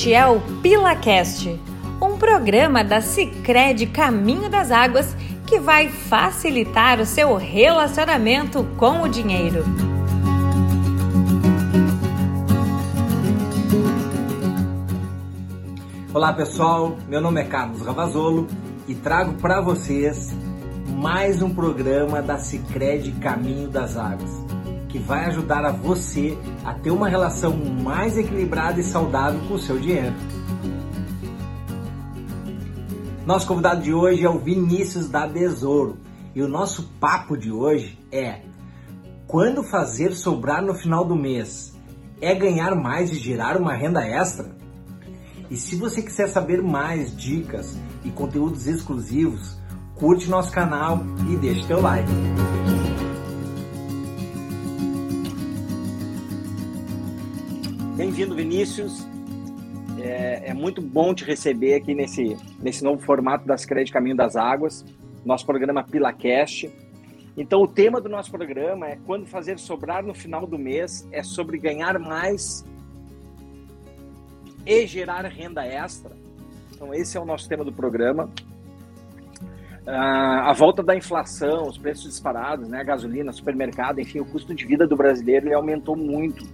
Este é o PilaCast, um programa da Sicredi Caminho das Águas que vai facilitar o seu relacionamento com o dinheiro. Olá pessoal, meu nome é Carlos Ravazolo e trago para vocês mais um programa da Sicredi Caminho das Águas que vai ajudar a você a ter uma relação mais equilibrada e saudável com o seu dinheiro. Nosso convidado de hoje é o Vinícius da Besouro e o nosso papo de hoje é quando fazer sobrar no final do mês é ganhar mais e gerar uma renda extra? E se você quiser saber mais dicas e conteúdos exclusivos, curte nosso canal e deixe teu like. Bem-vindo, Vinícius. É, é, muito bom te receber aqui nesse, nesse novo formato das Crédito Caminho das Águas, nosso programa PilaCast. Então, o tema do nosso programa é quando fazer sobrar no final do mês, é sobre ganhar mais e gerar renda extra. Então, esse é o nosso tema do programa. Ah, a volta da inflação, os preços disparados, né, gasolina, supermercado, enfim, o custo de vida do brasileiro ele aumentou muito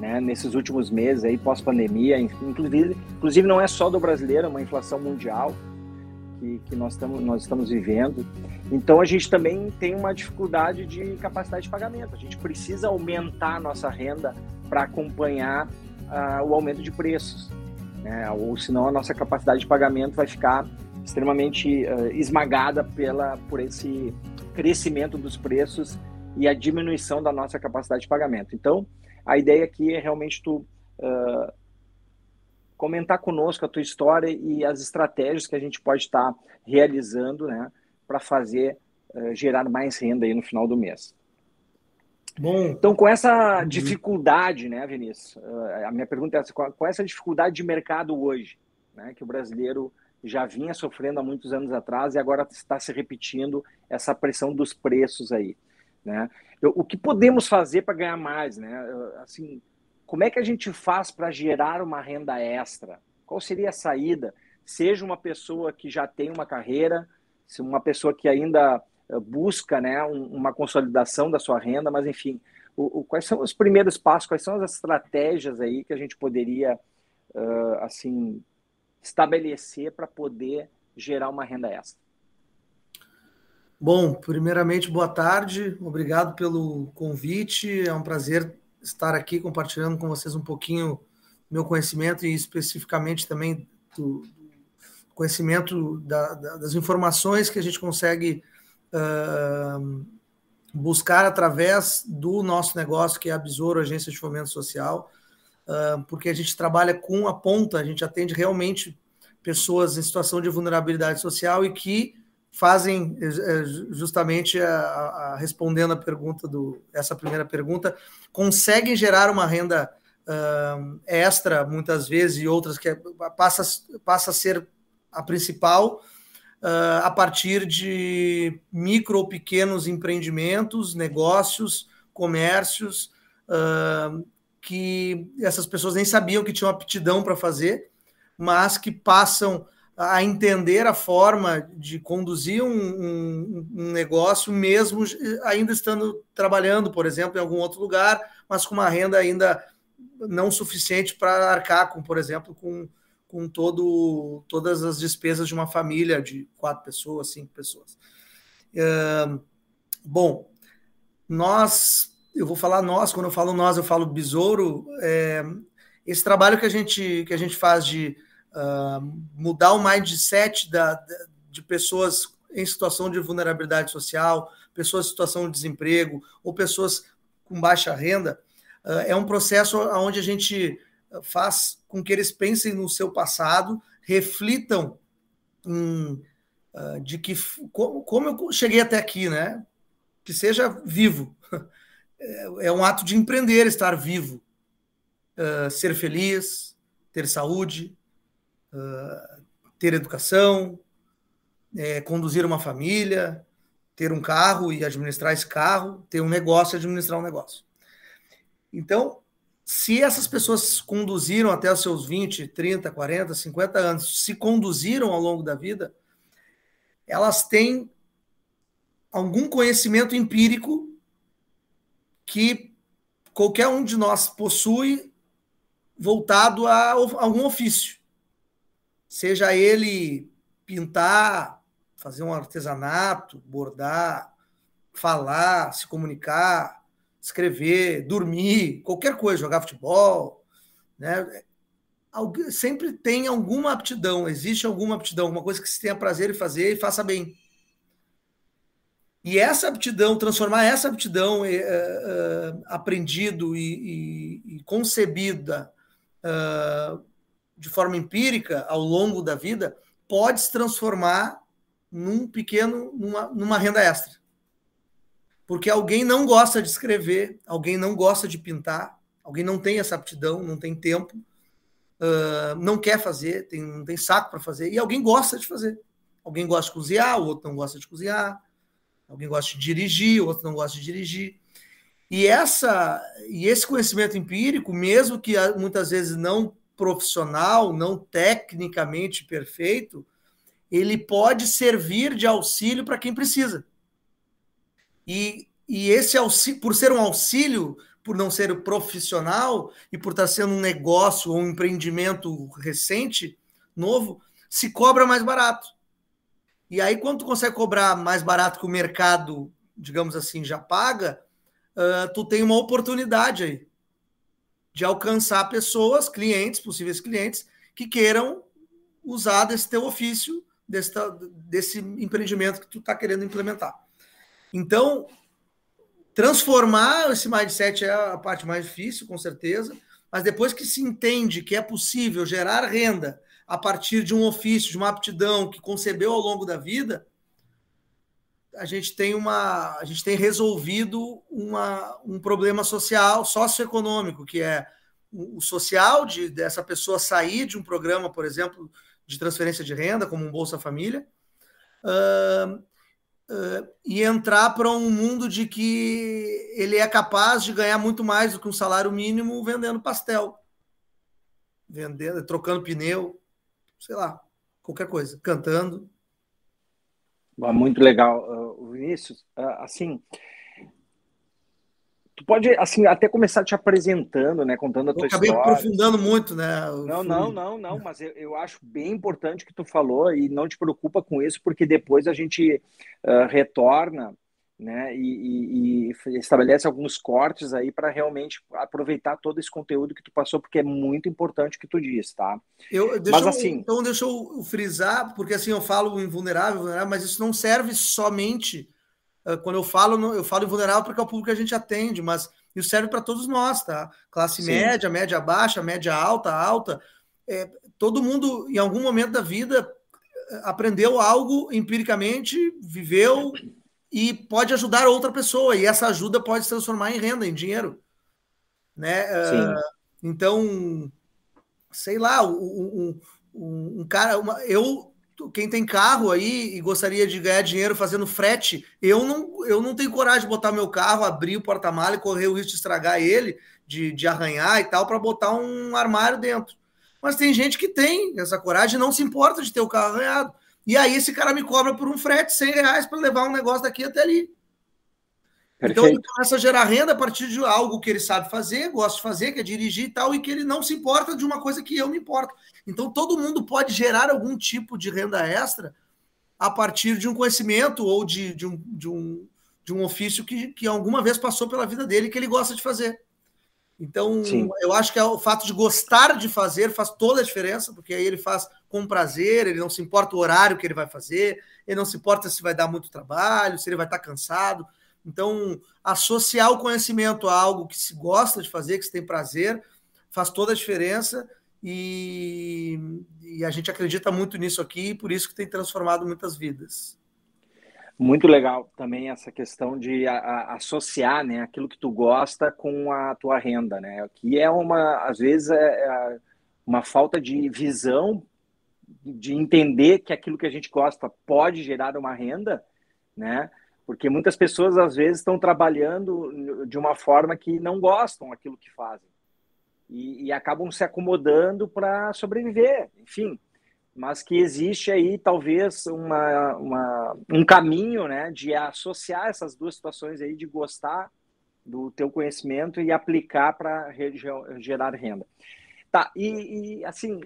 né, nesses últimos meses aí pós-pandemia, inclusive, inclusive não é só do brasileiro, é uma inflação mundial que, que nós, estamos, nós estamos vivendo. Então a gente também tem uma dificuldade de capacidade de pagamento. A gente precisa aumentar a nossa renda para acompanhar uh, o aumento de preços, né? ou senão a nossa capacidade de pagamento vai ficar extremamente uh, esmagada pela, por esse crescimento dos preços e a diminuição da nossa capacidade de pagamento. Então, a ideia aqui é realmente tu uh, comentar conosco a tua história e as estratégias que a gente pode estar realizando, né, para fazer uh, gerar mais renda aí no final do mês. Bom, então com essa uhum. dificuldade, né, Vinícius? Uh, a minha pergunta é essa, com, com essa dificuldade de mercado hoje, né, que o brasileiro já vinha sofrendo há muitos anos atrás e agora está se repetindo essa pressão dos preços aí, né? O que podemos fazer para ganhar mais, né? Assim, como é que a gente faz para gerar uma renda extra? Qual seria a saída? Seja uma pessoa que já tem uma carreira, se uma pessoa que ainda eh, busca, né, uma consolidação da sua renda, mas enfim, o, o, quais são os primeiros passos? Quais são as estratégias aí que a gente poderia, uh, assim, estabelecer para poder gerar uma renda extra? Bom, primeiramente, boa tarde, obrigado pelo convite. É um prazer estar aqui compartilhando com vocês um pouquinho meu conhecimento e especificamente também do conhecimento da, da, das informações que a gente consegue uh, buscar através do nosso negócio, que é a Besouro Agência de Fomento Social, uh, porque a gente trabalha com a ponta, a gente atende realmente pessoas em situação de vulnerabilidade social e que fazem é, é, justamente a, a, respondendo a pergunta do essa primeira pergunta conseguem gerar uma renda uh, extra muitas vezes e outras que é, passa passa a ser a principal uh, a partir de micro ou pequenos empreendimentos negócios comércios uh, que essas pessoas nem sabiam que tinham aptidão para fazer mas que passam a entender a forma de conduzir um, um, um, negócio, mesmo ainda estando trabalhando, por exemplo, em algum outro lugar, mas com uma renda ainda não suficiente para arcar com, por exemplo, com, com todo, todas as despesas de uma família de quatro pessoas, cinco pessoas. Bom, nós, eu vou falar nós, quando eu falo nós, eu falo besouro. É, esse trabalho que a gente, que a gente faz de uh, mudar o mindset da, de pessoas em situação de vulnerabilidade social, pessoas em situação de desemprego ou pessoas com baixa renda, uh, é um processo onde a gente faz com que eles pensem no seu passado, reflitam em, uh, de que como, como eu cheguei até aqui, né? Que seja vivo. É, é um ato de empreender, estar vivo, uh, ser feliz, ter saúde, uh, ter educação, é, conduzir uma família, ter um carro e administrar esse carro, ter um negócio e administrar um negócio. Então, se essas pessoas conduziram até os seus 20, 30, 40, 50 anos, se conduziram ao longo da vida, elas têm algum conhecimento empírico que qualquer um de nós possui voltado a algum ofício. Seja ele pintar, fazer um artesanato, bordar, falar, se comunicar, escrever, dormir, qualquer coisa, jogar futebol, né? Sempre tem alguma aptidão, existe alguma aptidão, alguma coisa que se tenha prazer em fazer e faça bem. E essa aptidão, transformar essa aptidão é, é, aprendido e, e, e concebida é, de forma empírica ao longo da vida, pode se transformar num pequeno, numa, numa renda extra. Porque alguém não gosta de escrever, alguém não gosta de pintar, alguém não tem essa aptidão, não tem tempo, uh, não quer fazer, tem, não tem saco para fazer, e alguém gosta de fazer. Alguém gosta de cozinhar, o outro não gosta de cozinhar Alguém gosta de dirigir, outro não gosta de dirigir. E essa e esse conhecimento empírico, mesmo que muitas vezes não profissional, não tecnicamente perfeito, ele pode servir de auxílio para quem precisa. E, e esse auxílio, por ser um auxílio, por não ser profissional e por estar sendo um negócio ou um empreendimento recente, novo, se cobra mais barato. E aí, quando tu consegue cobrar mais barato que o mercado, digamos assim, já paga, uh, tu tem uma oportunidade aí de alcançar pessoas, clientes, possíveis clientes, que queiram usar desse teu ofício, desse, desse empreendimento que tu está querendo implementar. Então, transformar esse mindset é a parte mais difícil, com certeza, mas depois que se entende que é possível gerar renda a partir de um ofício, de uma aptidão que concebeu ao longo da vida, a gente tem uma, a gente tem resolvido uma, um problema social, socioeconômico, que é o social de dessa pessoa sair de um programa, por exemplo, de transferência de renda, como um Bolsa Família, uh, uh, e entrar para um mundo de que ele é capaz de ganhar muito mais do que um salário mínimo vendendo pastel, vendendo, trocando pneu, sei lá, qualquer coisa, cantando. Muito legal, uh, Vinícius. Uh, assim, tu pode assim até começar te apresentando, né, contando a tua acabei história. Acabei aprofundando muito, né? não, não, não, não, mas eu, eu, acho bem importante que tu falou e não te preocupa com isso, porque depois a gente uh, retorna né, e, e, e, estabelece alguns cortes aí para realmente aproveitar todo esse conteúdo que tu passou, porque é muito importante o que tu diz, tá? Eu, mas assim, então deixa eu frisar, porque assim eu falo invulnerável, vulnerável, mas isso não serve somente uh, quando eu falo, eu falo invulnerável porque é o público que a gente atende, mas isso serve para todos nós, tá? Classe Sim. média, média baixa, média alta, alta, é, todo mundo em algum momento da vida aprendeu algo empiricamente, viveu e pode ajudar outra pessoa, e essa ajuda pode se transformar em renda, em dinheiro. Né? Uh, então, sei lá, um, um, um cara, uma, eu, quem tem carro aí e gostaria de ganhar dinheiro fazendo frete, eu não, eu não tenho coragem de botar meu carro, abrir o porta-mala e correr o risco de estragar ele, de, de arranhar e tal, para botar um armário dentro. Mas tem gente que tem essa coragem e não se importa de ter o carro arranhado. E aí esse cara me cobra por um frete 100 reais para levar um negócio daqui até ali. Perfeito. Então ele começa a gerar renda a partir de algo que ele sabe fazer, gosta de fazer, que é dirigir e tal, e que ele não se importa de uma coisa que eu me importo. Então todo mundo pode gerar algum tipo de renda extra a partir de um conhecimento ou de, de, um, de, um, de um ofício que, que alguma vez passou pela vida dele que ele gosta de fazer. Então, Sim. eu acho que é o fato de gostar de fazer faz toda a diferença, porque aí ele faz com prazer, ele não se importa o horário que ele vai fazer, ele não se importa se vai dar muito trabalho, se ele vai estar cansado. Então, associar o conhecimento a algo que se gosta de fazer, que se tem prazer, faz toda a diferença e, e a gente acredita muito nisso aqui, por isso que tem transformado muitas vidas. Muito legal também essa questão de a, a, associar né, aquilo que tu gosta com a tua renda, né? Que é uma, às vezes, é, é uma falta de visão de entender que aquilo que a gente gosta pode gerar uma renda, né? Porque muitas pessoas às vezes estão trabalhando de uma forma que não gostam aquilo que fazem, e, e acabam se acomodando para sobreviver, enfim. Mas que existe aí talvez uma, uma, um caminho né, de associar essas duas situações aí, de gostar do teu conhecimento e aplicar para gerar renda. Tá, e, e, assim,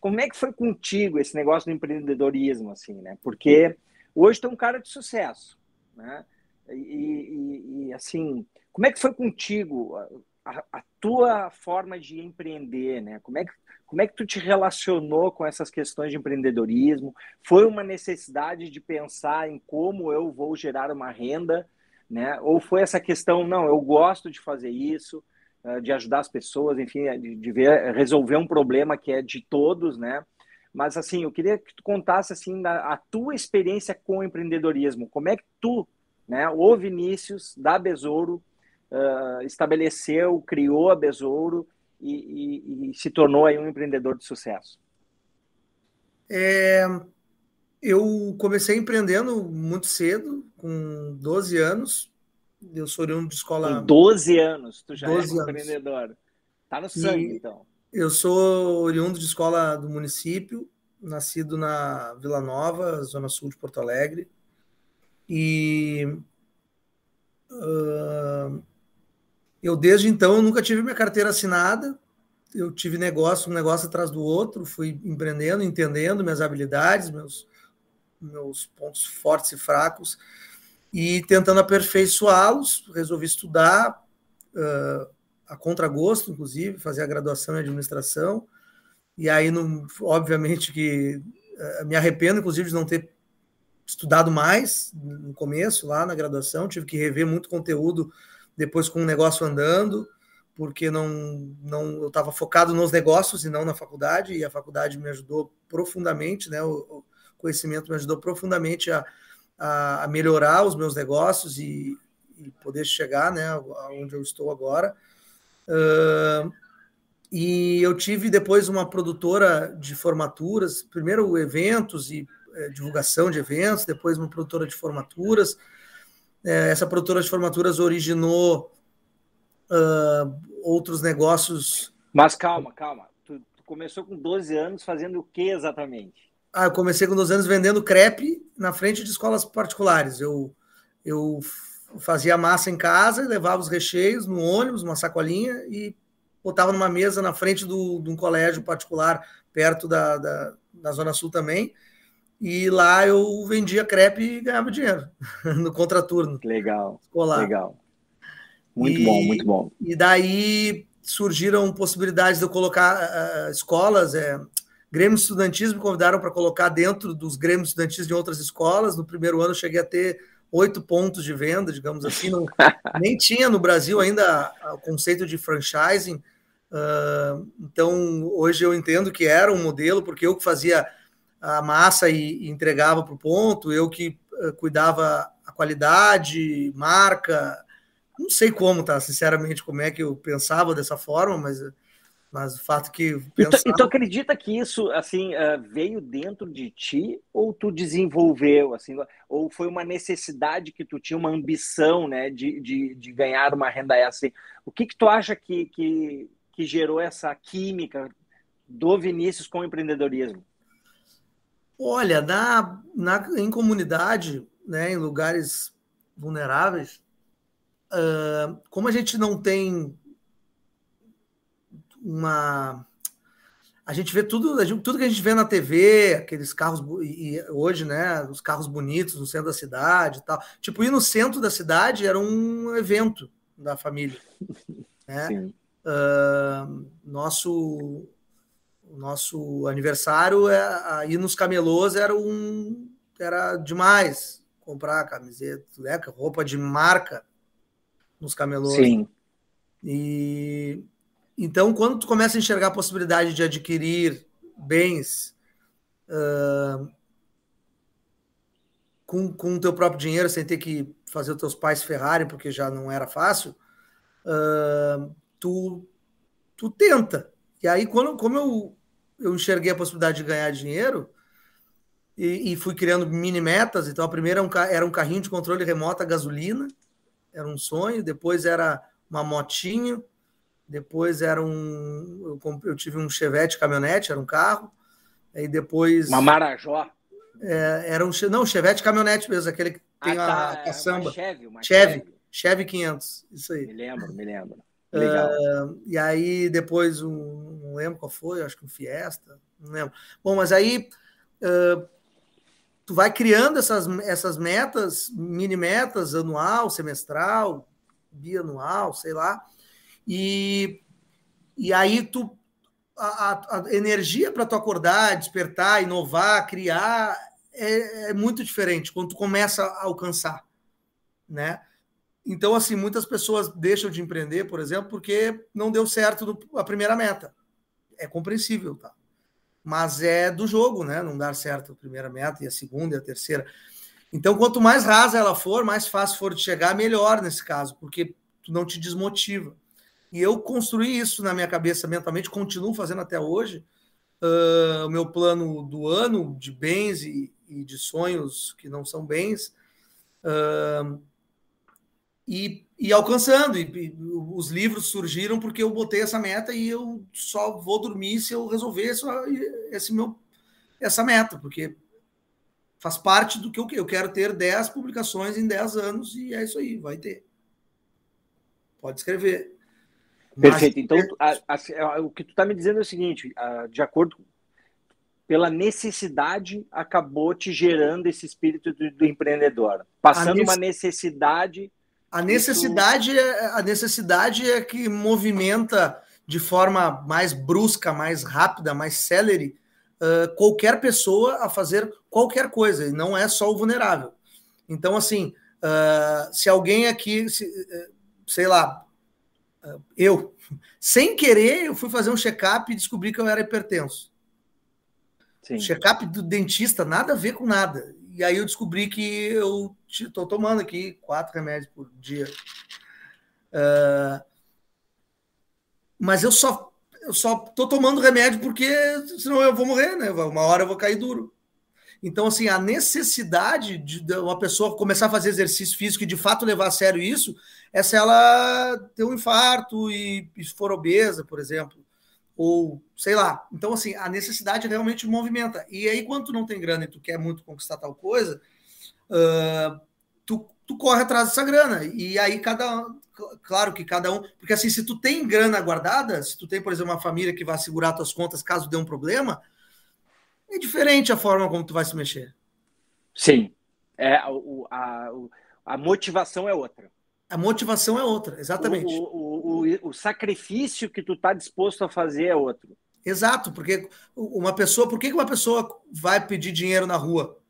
como é que foi contigo esse negócio do empreendedorismo, assim, né? Porque hoje tu é um cara de sucesso, né? E, e, e assim, como é que foi contigo a, a, tua forma de empreender, né? Como é que como é que tu te relacionou com essas questões de empreendedorismo? Foi uma necessidade de pensar em como eu vou gerar uma renda, né? Ou foi essa questão, não, eu gosto de fazer isso, eh, de ajudar as pessoas, enfim, de, de ver, resolver um problema que é de todos, né? Mas assim, eu queria que tu contasse assim a tua experiência com o empreendedorismo. Como é que tu, né, o Vinícius da Besouro, uh, estabeleceu, criou a Besouro e, e, e, se tornou aí um empreendedor de sucesso? É, eu comecei empreendendo muito cedo, com 12 anos. Eu sou oriundo de escola. Com 12 anos, tu já é um empreendedor. Tá no sangue, e então. Eu sou oriundo de escola do município, nascido na Vila Nova, zona sul de Porto Alegre. E uh, eu, desde então, eu nunca tive minha carteira assinada. Eu tive negócio, um negócio atrás do outro, fui empreendendo, entendendo minhas habilidades, meus, meus pontos fortes e fracos, e tentando aperfeiçoá-los. Resolvi estudar uh, a contragosto, inclusive, fazer a graduação em administração. E aí, obviamente, que uh, me arrependo, inclusive, de não ter estudado mais no começo, lá na graduação. Tive que rever muito conteúdo depois com o negócio andando, porque não, não eu estava focado nos negócios e não na faculdade, e a faculdade me ajudou profundamente, né? O, o conhecimento me ajudou profundamente a, a, a melhorar os meus negócios e, e, poder chegar, né, onde eu estou agora. Uh, e eu tive depois uma produtora de formaturas, primeiro eventos e é, divulgação de eventos, depois uma produtora de formaturas, é, essa produtora de formaturas originou uh, outros negócios. Mas calma, calma. Tu, tu, começou com 12 anos fazendo o que exatamente? Ah, eu comecei com 12 anos vendendo crepe na frente de escolas particulares. Eu, eu fazia massa em casa, levava os recheios no ônibus, uma sacolinha e botava numa mesa na frente do, de um colégio particular perto da, da, da Zona Sul também e lá eu vendia crepe e ganhava dinheiro no contraturno. Legal. Escolar. Legal. Muito e, bom, muito bom. E daí surgiram possibilidades de eu colocar uh, escolas, é, grêmios estudantis me convidaram para colocar dentro dos grêmios estudantis de outras escolas. No primeiro ano eu cheguei a ter oito pontos de venda, digamos assim. Não, nem tinha no Brasil ainda o conceito de franchising. Uh, então, hoje eu entendo que era um modelo, porque eu que fazia a massa e, e entregava para o ponto, eu que uh, cuidava a qualidade, marca, não sei como, tá? Sinceramente, como é que eu pensava dessa forma, mas, mas o fato que. Pensava... E, tu, e tu acredita que isso assim uh, veio dentro de ti ou tu desenvolveu, assim, ou foi uma necessidade que tu tinha, uma ambição, né, de, de, de ganhar uma renda? Assim? O que, que tu acha que, que, que gerou essa química do Vinícius com o empreendedorismo? Olha, na, na, em comunidade, né, em lugares vulneráveis, uh, como a gente não tem uma. A gente vê tudo, tudo que a gente vê na TV, aqueles carros, e hoje, né, os carros bonitos no centro da cidade e tal. Tipo, ir no centro da cidade era um evento da família. Né? Uh, nosso o nosso aniversário é, aí nos camelôs era um era demais comprar camiseta, né, roupa de marca nos camelôs. Sim. E então quando tu começa a enxergar a possibilidade de adquirir bens uh, com, com o teu próprio dinheiro, sem ter que fazer os teus pais ferrarem, porque já não era fácil, uh, tu, tu tenta. E aí, quando, como eu eu enxerguei a possibilidade de ganhar dinheiro e, e fui criando mini metas. Então, a primeira era é um, era um carrinho de controle remoto a gasolina, era um sonho. Depois era uma motinho. depois era um. Eu, eu tive um Chevette caminhonete, era um carro. Aí depois. Uma Marajó. É, era um. Não, Chevette caminhonete mesmo, aquele que tem ah, tá, a é caçamba. Uma Chevy, uma Chevy. Chevy 500, isso aí. Me lembro, me lembro. Uh, e aí depois um, não lembro qual foi, acho que um Fiesta, não lembro. Bom, mas aí uh, tu vai criando essas, essas metas, mini metas, anual, semestral, bianual, sei lá, e, e aí tu a, a energia para tu acordar, despertar, inovar, criar é, é, muito diferente quando tu começa a alcançar, né? Então, assim, muitas pessoas deixam de empreender, por exemplo, porque não deu certo a primeira meta. É compreensível, tá? Mas é do jogo, né? Não dar certo a primeira meta e a segunda e a terceira. Então, quanto mais rasa ela for, mais fácil for de chegar, melhor nesse caso, porque tu não te desmotiva. E eu construí isso na minha cabeça mentalmente, continuo fazendo até hoje. Uh, o meu plano do ano de bens e, e de sonhos que não são bens. Uh, e, e, alcançando. E, e, os livros surgiram porque eu botei essa meta e eu só vou dormir se eu resolver esse, esse meu, essa meta, porque faz parte do que eu, eu quero ter 10 publicações em 10 anos e é isso aí, vai ter. Pode escrever. Perfeito. Então, a, a, o que tu está me dizendo é o seguinte: de acordo pela necessidade, acabou te gerando esse espírito do, do empreendedor, passando uma necessidade. A necessidade, é, a necessidade é que movimenta de forma mais brusca, mais rápida, mais célere uh, qualquer pessoa a fazer qualquer coisa, e não é só o vulnerável. Então, assim, uh, se alguém aqui, se, sei lá, eu, sem querer, eu fui fazer um check-up e descobri que eu era hipertenso. Check-up do dentista, nada a ver com nada. E aí eu descobri que eu estou tomando aqui quatro remédios por dia. Uh, mas eu só eu só tô tomando remédio porque senão eu vou morrer, né? Uma hora eu vou cair duro. Então, assim, a necessidade de uma pessoa começar a fazer exercício físico e de fato levar a sério isso é se ela ter um infarto e, e for obesa, por exemplo, ou sei lá. Então, assim, a necessidade realmente movimenta. E aí, quando tu não tem grana e tu quer muito conquistar tal coisa, uh, tu, tu corre atrás dessa grana. E aí, cada. Claro que cada um. Porque assim, se tu tem grana guardada, se tu tem, por exemplo, uma família que vai segurar tuas contas caso dê um problema, é diferente a forma como tu vai se mexer. Sim. É, o, a, a motivação é outra. A motivação é outra, exatamente. O, o, o, o sacrifício que tu está disposto a fazer é outro. Exato, porque uma pessoa, por que uma pessoa vai pedir dinheiro na rua?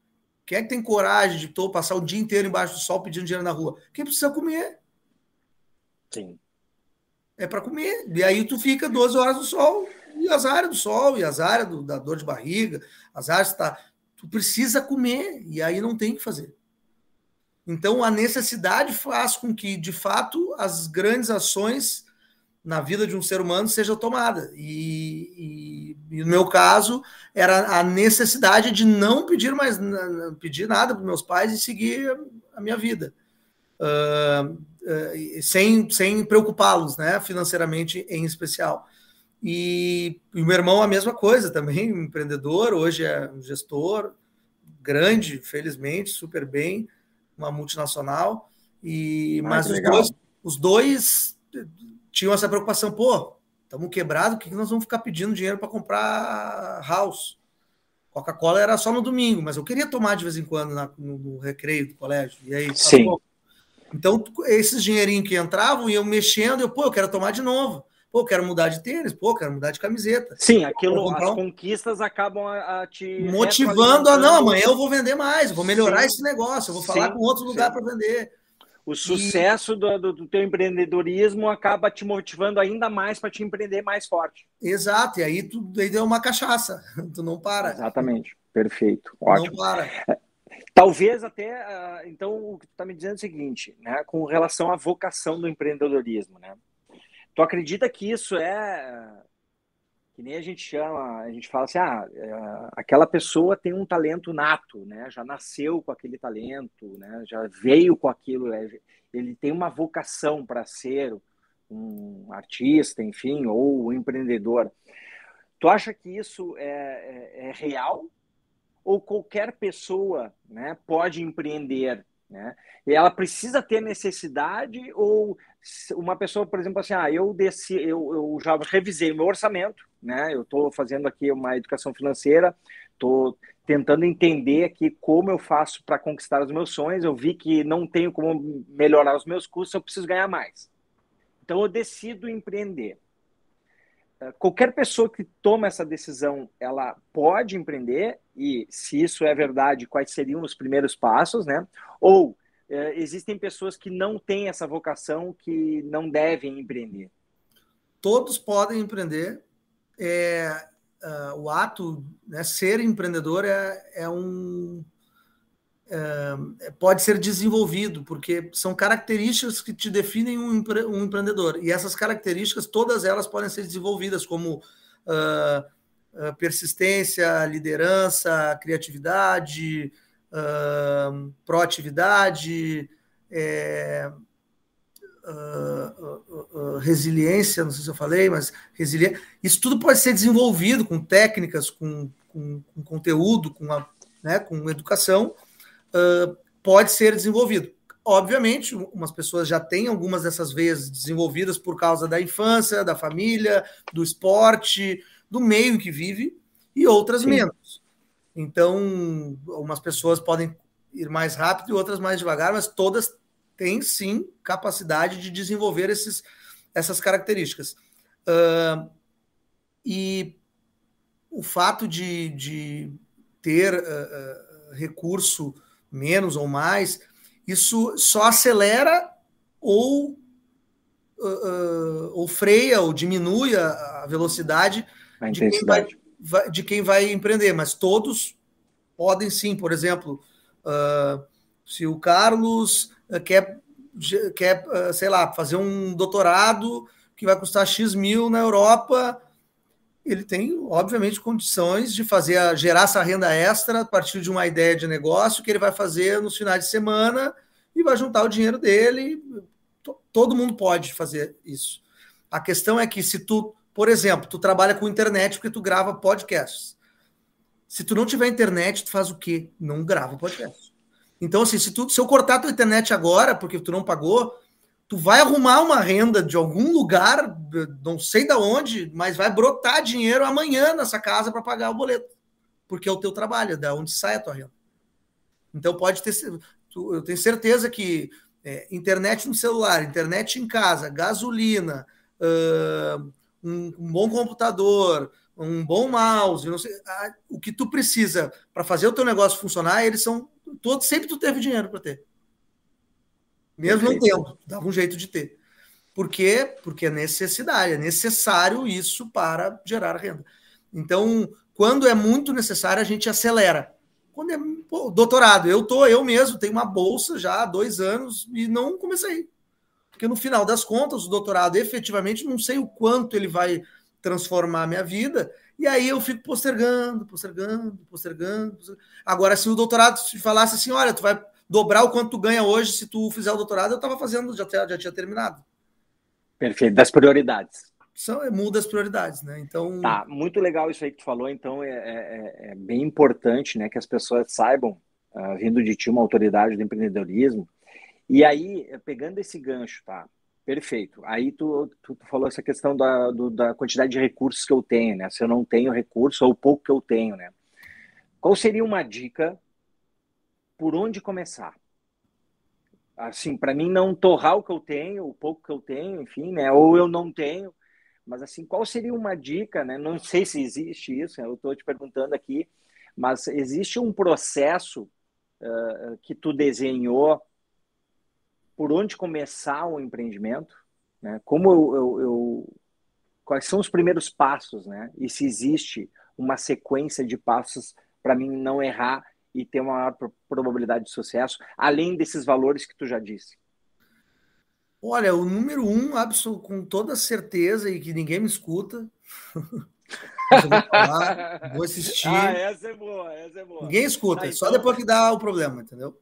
Quem é que tem coragem de tô, passar o dia inteiro embaixo do sol pedindo dinheiro na rua? Quem precisa comer. Sim. É para comer. E aí tu fica 12 horas no sol e as áreas do sol, e as áreas do, da dor de barriga, as áreas tá. Tu precisa comer, e aí não tem o que fazer. Então a necessidade faz com que, de fato, as grandes ações na vida de um ser humano sejam tomadas. E, e, e, no meu caso, era a necessidade de não pedir mais pedir nada para meus pais e seguir a minha vida. Uh, uh, sem, sem preocupá-los, né, financeiramente em especial. E, e o meu irmão, a mesma coisa também, um empreendedor, hoje é um gestor grande, felizmente, super bem, uma multinacional. E, ah, mas os dois, os dois tinham essa preocupação, pô, estamos quebrados, o que nós vamos ficar pedindo dinheiro para comprar house? Coca-Cola era só no domingo, mas eu queria tomar de vez em quando na, no, no, recreio do colégio. E aí, Sim. Então, esses dinheirinhos que entravam, iam mexendo, eu, pô, eu quero tomar de novo. Pô, quero mudar de tênis, pô, quero mudar de camiseta. Sim, aquilo, as um... conquistas acabam a, a te. Motivando a, não, amanhã eu vou vender mais, vou melhorar Sim. esse negócio, eu vou falar Sim. com outro lugar para vender. O sucesso e... do, do, do, teu empreendedorismo acaba te motivando ainda mais para te empreender mais forte. Exato, e aí tu aí deu uma cachaça, tu não para. Exatamente, perfeito, ótimo. Não para. É, talvez até, ah, então, o que tu está me dizendo é o seguinte, né, com relação à vocação do empreendedorismo, né? Tu acredita que isso é que nem a gente chama, a gente fala assim, ah, é, aquela pessoa tem um talento nato, né? Já nasceu com aquele talento, né? Já veio com aquilo, é, ele tem uma vocação para ser um artista, enfim, ou um empreendedor. Tu acha que isso é, é, é real? Ou qualquer pessoa né, pode empreender? Né? E ela precisa ter necessidade ou uma pessoa, por exemplo, assim, ah, eu desci, eu, eu já revisei o meu orçamento, né? Eu estou fazendo aqui uma educação financeira, estou tentando entender aqui como eu faço para conquistar os meus sonhos. Eu vi que não tenho como melhorar os meus custos, eu preciso ganhar mais. Então eu decido empreender. Eh, qualquer pessoa que toma essa decisão, ela pode empreender e se isso é verdade, quais seriam os primeiros passos, né? Ou é, existem pessoas que não têm essa vocação, que não devem empreender? Todos podem empreender. É, uh, o ato, né, ser empreendedor é, é um. É, pode ser desenvolvido, porque são características que te definem um, empre, um, empreendedor. E essas características, todas elas podem ser desenvolvidas, como uh, persistência, liderança, criatividade, uh, proatividade, é, uh, uh, resiliência, não sei se eu falei, mas resiliência. Isso tudo pode ser desenvolvido com técnicas, com, com, com conteúdo, com, a, né, com educação, pode ser desenvolvido. Obviamente, umas pessoas já têm algumas dessas veias desenvolvidas por causa da infância, da família, do esporte, do meio que vive, e outras Sim. menos. Então, umas pessoas podem ir mais rápido e outras mais devagar, mas todas têm sim capacidade de desenvolver esses, essas características. Uh, e o fato de, de ter uh, uh, recurso menos ou mais, isso só acelera ou, ou freia ou diminui a, a velocidade a de quem vai de quem vai empreender, mas todos podem sim, por exemplo, uh, se o Carlos uh, quer, quer uh, sei lá, fazer um doutorado que vai custar X mil na Europa, ele tem, obviamente, condições de fazer gerar essa renda extra a partir de uma ideia de negócio que ele vai fazer nos finais de semana e vai juntar o dinheiro dele. Todo mundo pode fazer isso. A questão é que se tu por exemplo, tu trabalha com internet porque tu grava podcasts. Se tu não tiver internet, tu faz o quê? Não grava podcast. Então, assim, se, tu, se eu cortar tua internet agora, porque tu não pagou, tu vai arrumar uma renda de algum lugar, não sei da onde, mas vai brotar dinheiro amanhã nessa casa para pagar o boleto. Porque é o teu trabalho, é da onde sai a tua renda. Então pode ter. Eu tenho certeza que é, internet no celular, internet em casa, gasolina, uh, um, um bom computador, um bom mouse, não sei, o que tu precisa para fazer o teu negócio funcionar, eles são todos sempre tu teve dinheiro para ter. Mesmo não tendo, dava um jeito de ter. Por quê? Porque é necessidade, é necessário isso para gerar renda. Então, quando é muito necessário, a gente acelera. Quando é pô, doutorado, eu tô eu mesmo tenho uma bolsa já há dois anos e não comecei porque no final das contas, o doutorado efetivamente não sei o quanto ele vai transformar a minha vida, e aí eu fico postergando, postergando, postergando. postergando. Agora, se o doutorado te falasse assim, olha, tu vai dobrar o quanto tu ganha hoje se tu fizer o doutorado, eu estava fazendo, já, já tinha terminado. Perfeito, das prioridades. São, muda as prioridades, né? Então. Tá, muito legal isso aí que tu falou, então é, é, é bem importante né, que as pessoas saibam, uh, vindo de ti, uma autoridade do empreendedorismo, e aí, pegando esse gancho, tá? Perfeito. Aí tu, tu, tu falou essa questão da, do, da quantidade de recursos que eu tenho, né? Se eu não tenho recurso ou pouco que eu tenho, né? Qual seria uma dica por onde começar? Assim, para mim não torrar o que eu tenho, o pouco que eu tenho, enfim, né? Ou eu não tenho. Mas assim, qual seria uma dica, né? Não sei se existe isso, eu estou te perguntando aqui, mas existe um processo uh, que tu desenhou por onde começar o empreendimento, né? Como eu, eu, eu, quais são os primeiros passos, né? E se existe uma sequência de passos para mim não errar e ter uma maior probabilidade de sucesso, além desses valores que tu já disse. Olha, o número um, absoluto, com toda certeza, e que ninguém me escuta. vou, falar, vou assistir. Ah, essa é boa, essa é boa. Ninguém escuta, tá, então... só depois que dá o problema, entendeu?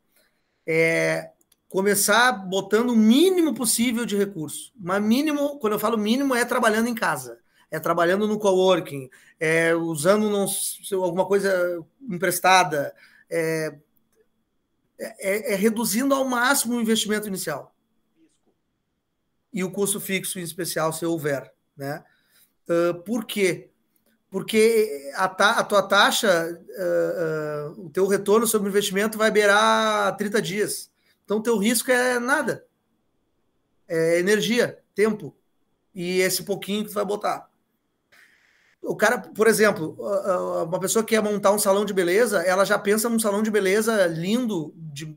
É, começar botando o mínimo possível de recurso. Mas mínimo, quando eu falo mínimo, é trabalhando em casa, é trabalhando no coworking, é usando não, alguma coisa emprestada, é, é, é, reduzindo ao máximo o investimento inicial. E o custo fixo, em especial, se houver. Né? Uh, por quê? Porque a, ta, a tua taxa, uh, uh, o teu retorno sobre o investimento vai beirar 30 dias. Então, teu risco é nada. É energia, tempo. E esse pouquinho que tu vai botar. O cara, por exemplo, uma pessoa que quer montar um salão de beleza, ela já pensa num salão de beleza lindo, de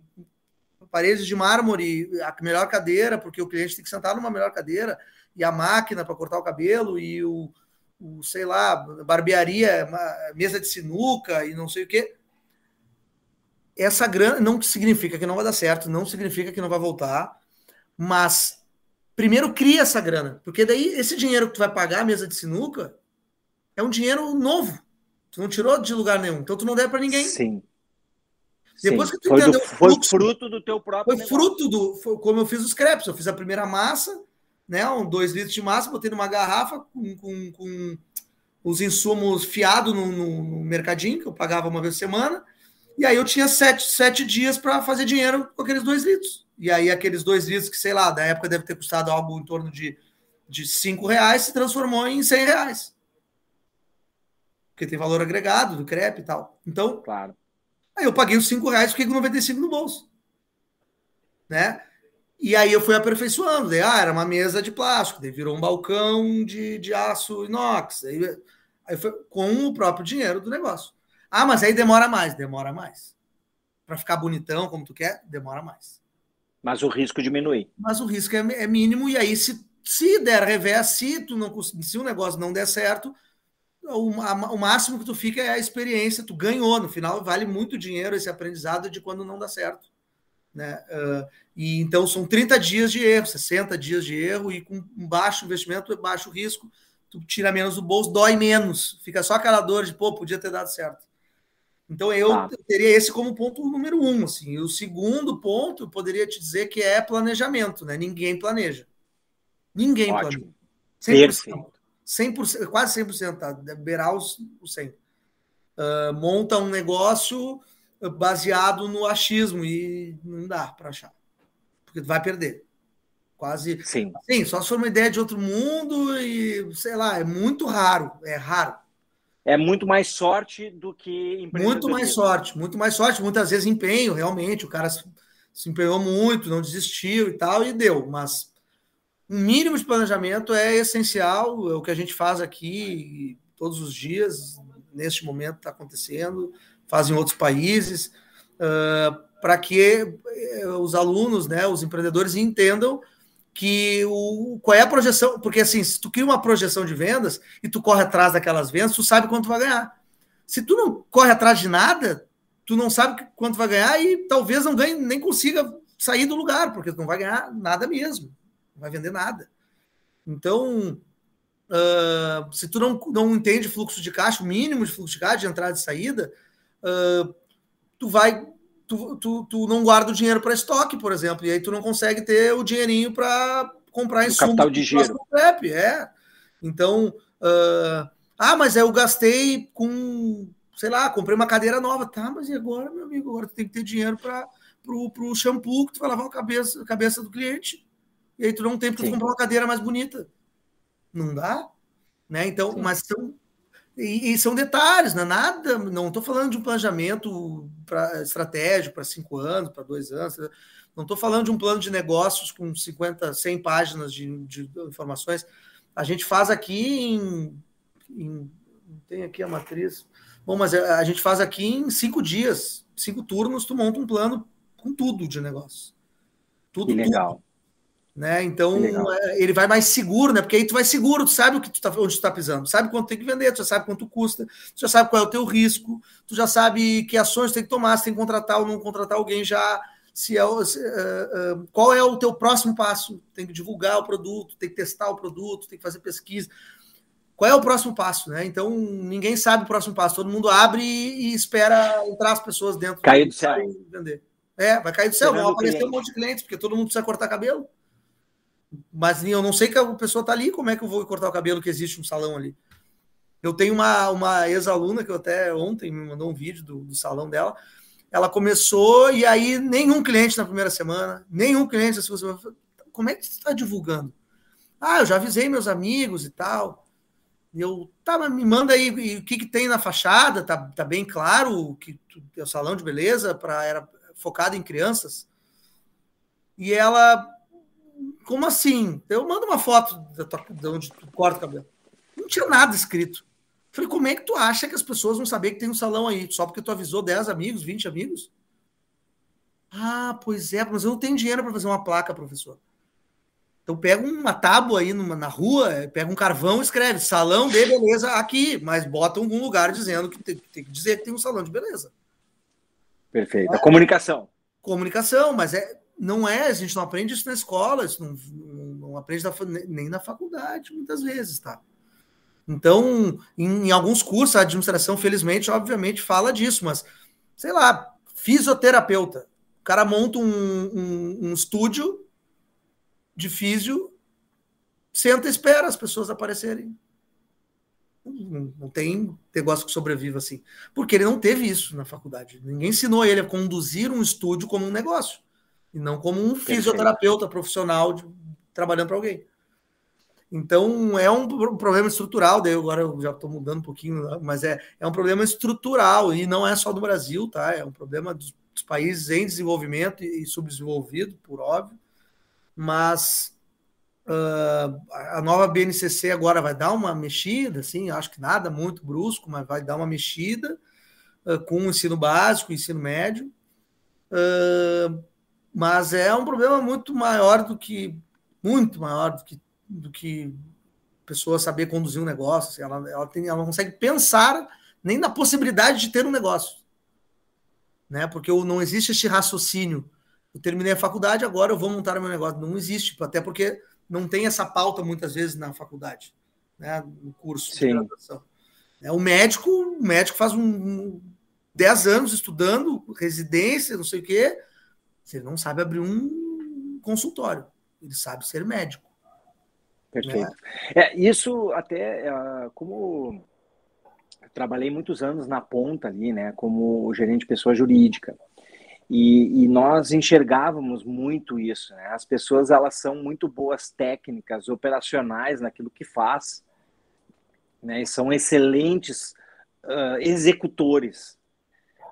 paredes de mármore, a melhor cadeira, porque o cliente tem que sentar numa melhor cadeira, e a máquina para cortar o cabelo, e o, o, sei lá, barbearia, mesa de sinuca e não sei o quê essa grana não significa que não vai dar certo, não significa que não vai voltar, mas primeiro cria essa grana, porque daí esse dinheiro que tu vai pagar a mesa de sinuca é um dinheiro novo. Tu não tirou de lugar nenhum, então tu não deve para ninguém. Sim. Depois Sim. que tu foi entendeu, do, foi fluxo, fruto do teu próprio. Foi fruto do. Foi como eu fiz os crepes. Eu fiz a primeira massa, né? Um, dois litros de massa, botei numa garrafa com, com, com os insumos fiados no, no, no mercadinho, que eu pagava uma vez por semana e aí eu tinha sete, sete dias para fazer dinheiro com aqueles dois litros. E aí aqueles dois litros, que sei lá, da época deve ter custado algo em torno de, de cinco reais, se transformou em cem reais. Porque tem valor agregado do crepe e tal. Então, claro. aí eu paguei os cinco reais, fiquei com 95 no bolso. Né? E aí eu fui aperfeiçoando. Daí, ah, era uma mesa de plástico, daí virou um balcão de, de aço inox. Aí, aí foi com o próprio dinheiro do negócio. Ah, mas aí demora mais, demora mais. Para ficar bonitão como tu quer, demora mais. Mas o risco diminui. Mas o risco é, é mínimo, e aí, se, se der revés, se, tu não, se o negócio não der certo, o, a, o máximo que tu fica é a experiência, tu ganhou. No final, vale muito dinheiro esse aprendizado de quando não dá certo. Né? Uh, e então são 30 dias de erro, 60 dias de erro, e com baixo investimento, baixo risco, tu tira menos do bolso, dói menos, fica só aquela dor de pô, podia ter dado certo. Então eu tá. teria esse como ponto número um. Assim. E o segundo ponto, eu poderia te dizer que é planejamento, né? Ninguém planeja. Ninguém Ótimo. planeja. 100%. 100%, quase 100%, tá? Beirar os, os 100%. Uh, monta um negócio baseado no achismo e não dá para achar. Porque vai perder. Quase. Sim. Sim, só se for uma ideia de outro mundo e, sei lá, é muito raro. É raro é muito mais sorte do que Muito mais sorte, muito mais sorte, muitas vezes empenho, realmente. O cara se empenhou muito, não desistiu e tal, e deu. Mas um mínimo de planejamento é essencial, é o que a gente faz aqui todos os dias, neste momento está acontecendo, faz em outros países, uh, para que eh, os alunos, né, os empreendedores entendam que o qual é a projeção, porque assim, se tu cria uma projeção de vendas e tu corre atrás daquelas vendas, tu sabe quanto vai ganhar. Se tu não corre atrás de nada, tu não sabe quanto vai ganhar e talvez não ganhe, nem consiga sair do lugar, porque tu não vai ganhar nada mesmo, não vai vender nada. Então, uh, se tu não, não entende fluxo de caixa, o mínimo de fluxo de caixa, de entrada e saída, uh, tu vai tu, tu, tu não guarda o dinheiro para estoque, por exemplo, e aí tu não consegue ter o dinheirinho para comprar insumo. Capital de giro. Prep, é. Então, uh, ah, mas eu gastei com, sei lá, comprei uma cadeira nova. Tá, mas e agora, meu amigo? Agora tu tem que ter dinheiro para pro, pro shampoo que tu vai lavar a cabeça, a cabeça do cliente. E aí tu não tem para comprar uma cadeira mais bonita. Não dá? Né? Então, Sim. mas são e, e, são detalhes, não é nada. Não estou falando de um planejamento pra, estratégico para cinco anos, para dois anos. Não estou falando de um plano de negócios com 50, 100 páginas de, de informações. A gente faz aqui em, em, Tem aqui a matriz. Bom, mas a, a gente faz aqui em cinco dias, cinco turnos, tu monta um plano com tudo de negócio. Tudo, que legal. Tudo. Né? Então é, ele vai mais seguro, né? Porque aí tu vai seguro, tu sabe o que tu tá, onde tu tá pisando, sabe quanto tem que vender, tu já sabe quanto custa, tu já sabe qual é o teu risco, tu já sabe que ações tu tem que tomar, se tem que contratar ou não contratar alguém já, se é, se, uh, uh, qual é o teu próximo passo, tem que divulgar o produto, tem que testar o produto, tem que fazer pesquisa. Qual é o próximo passo, né? Então ninguém sabe o próximo passo, todo mundo abre e, e espera entrar as pessoas dentro cair do céu. Vender. É, vai cair do céu, vão aparecer um monte de clientes, porque todo mundo precisa cortar cabelo. Mas eu não sei que a pessoa tá ali, como é que eu vou cortar o cabelo que existe um salão ali? Eu tenho uma, uma ex-aluna que eu até ontem me mandou um vídeo do, do salão dela. Ela começou e aí nenhum cliente na primeira semana, nenhum cliente na semana. Como é que você está divulgando? Ah, eu já avisei meus amigos e tal. Eu, tá, mas me manda aí o que, que tem na fachada, tá, tá bem claro que é o salão de beleza para era focado em crianças. E ela, como assim? Eu mando uma foto de onde tu corta o cabelo. Não tinha nada escrito. Falei, como é que tu acha que as pessoas vão saber que tem um salão aí? Só porque tu avisou 10 amigos, 20 amigos? Ah, pois é, mas eu não tenho dinheiro para fazer uma placa, professor. Então pega uma tábua aí numa, na rua, pega um carvão e escreve salão de beleza aqui, mas bota em algum lugar dizendo que tem, tem, que dizer que tem um salão de beleza. Perfeito. É, a comunicação. Comunicação, mas é, não é, a gente não aprende isso na escola, isso não, não, aprende na, nem na faculdade, muitas vezes, tá? Então, em, em, alguns cursos, a administração, felizmente, obviamente, fala disso, mas, sei lá, fisioterapeuta. O cara monta um, um, um estúdio de físio, senta e espera as pessoas aparecerem. Não, tem negócio que sobreviva assim. Porque ele não teve isso na faculdade. Ninguém ensinou ele a conduzir um estúdio como um negócio. E não como um fisioterapeuta profissional de, trabalhando para alguém. Então, é um problema estrutural, daí agora eu já estou mudando um pouquinho, mas é, é um problema estrutural, e não é só do Brasil, tá? É um problema dos, dos países em desenvolvimento e, e subdesenvolvido, por óbvio, mas uh, a nova BNCC agora vai dar uma mexida, assim, acho que nada muito brusco, mas vai dar uma mexida uh, com o ensino básico, o ensino médio, uh, mas é um problema muito maior do que, muito maior do que do que pessoa saber conduzir um negócio. Assim, ela, ela, tem, ela não consegue pensar nem na possibilidade de ter um negócio. Né? Porque não existe este raciocínio. Eu terminei a faculdade, agora eu vou montar o meu negócio. Não existe, até porque não tem essa pauta muitas vezes na faculdade, né? no curso Sim. de graduação. É, o médico, o médico faz um, um 10 anos estudando, residência, não sei o quê. Ele não sabe abrir um consultório. Ele sabe ser médico. Perfeito. É. é isso até uh, como trabalhei muitos anos na ponta ali, né, como gerente de pessoa jurídica. E, e, nós enxergávamos muito isso, né? As pessoas elas são muito boas técnicas, operacionais naquilo que faz, né? E são excelentes uh, executores,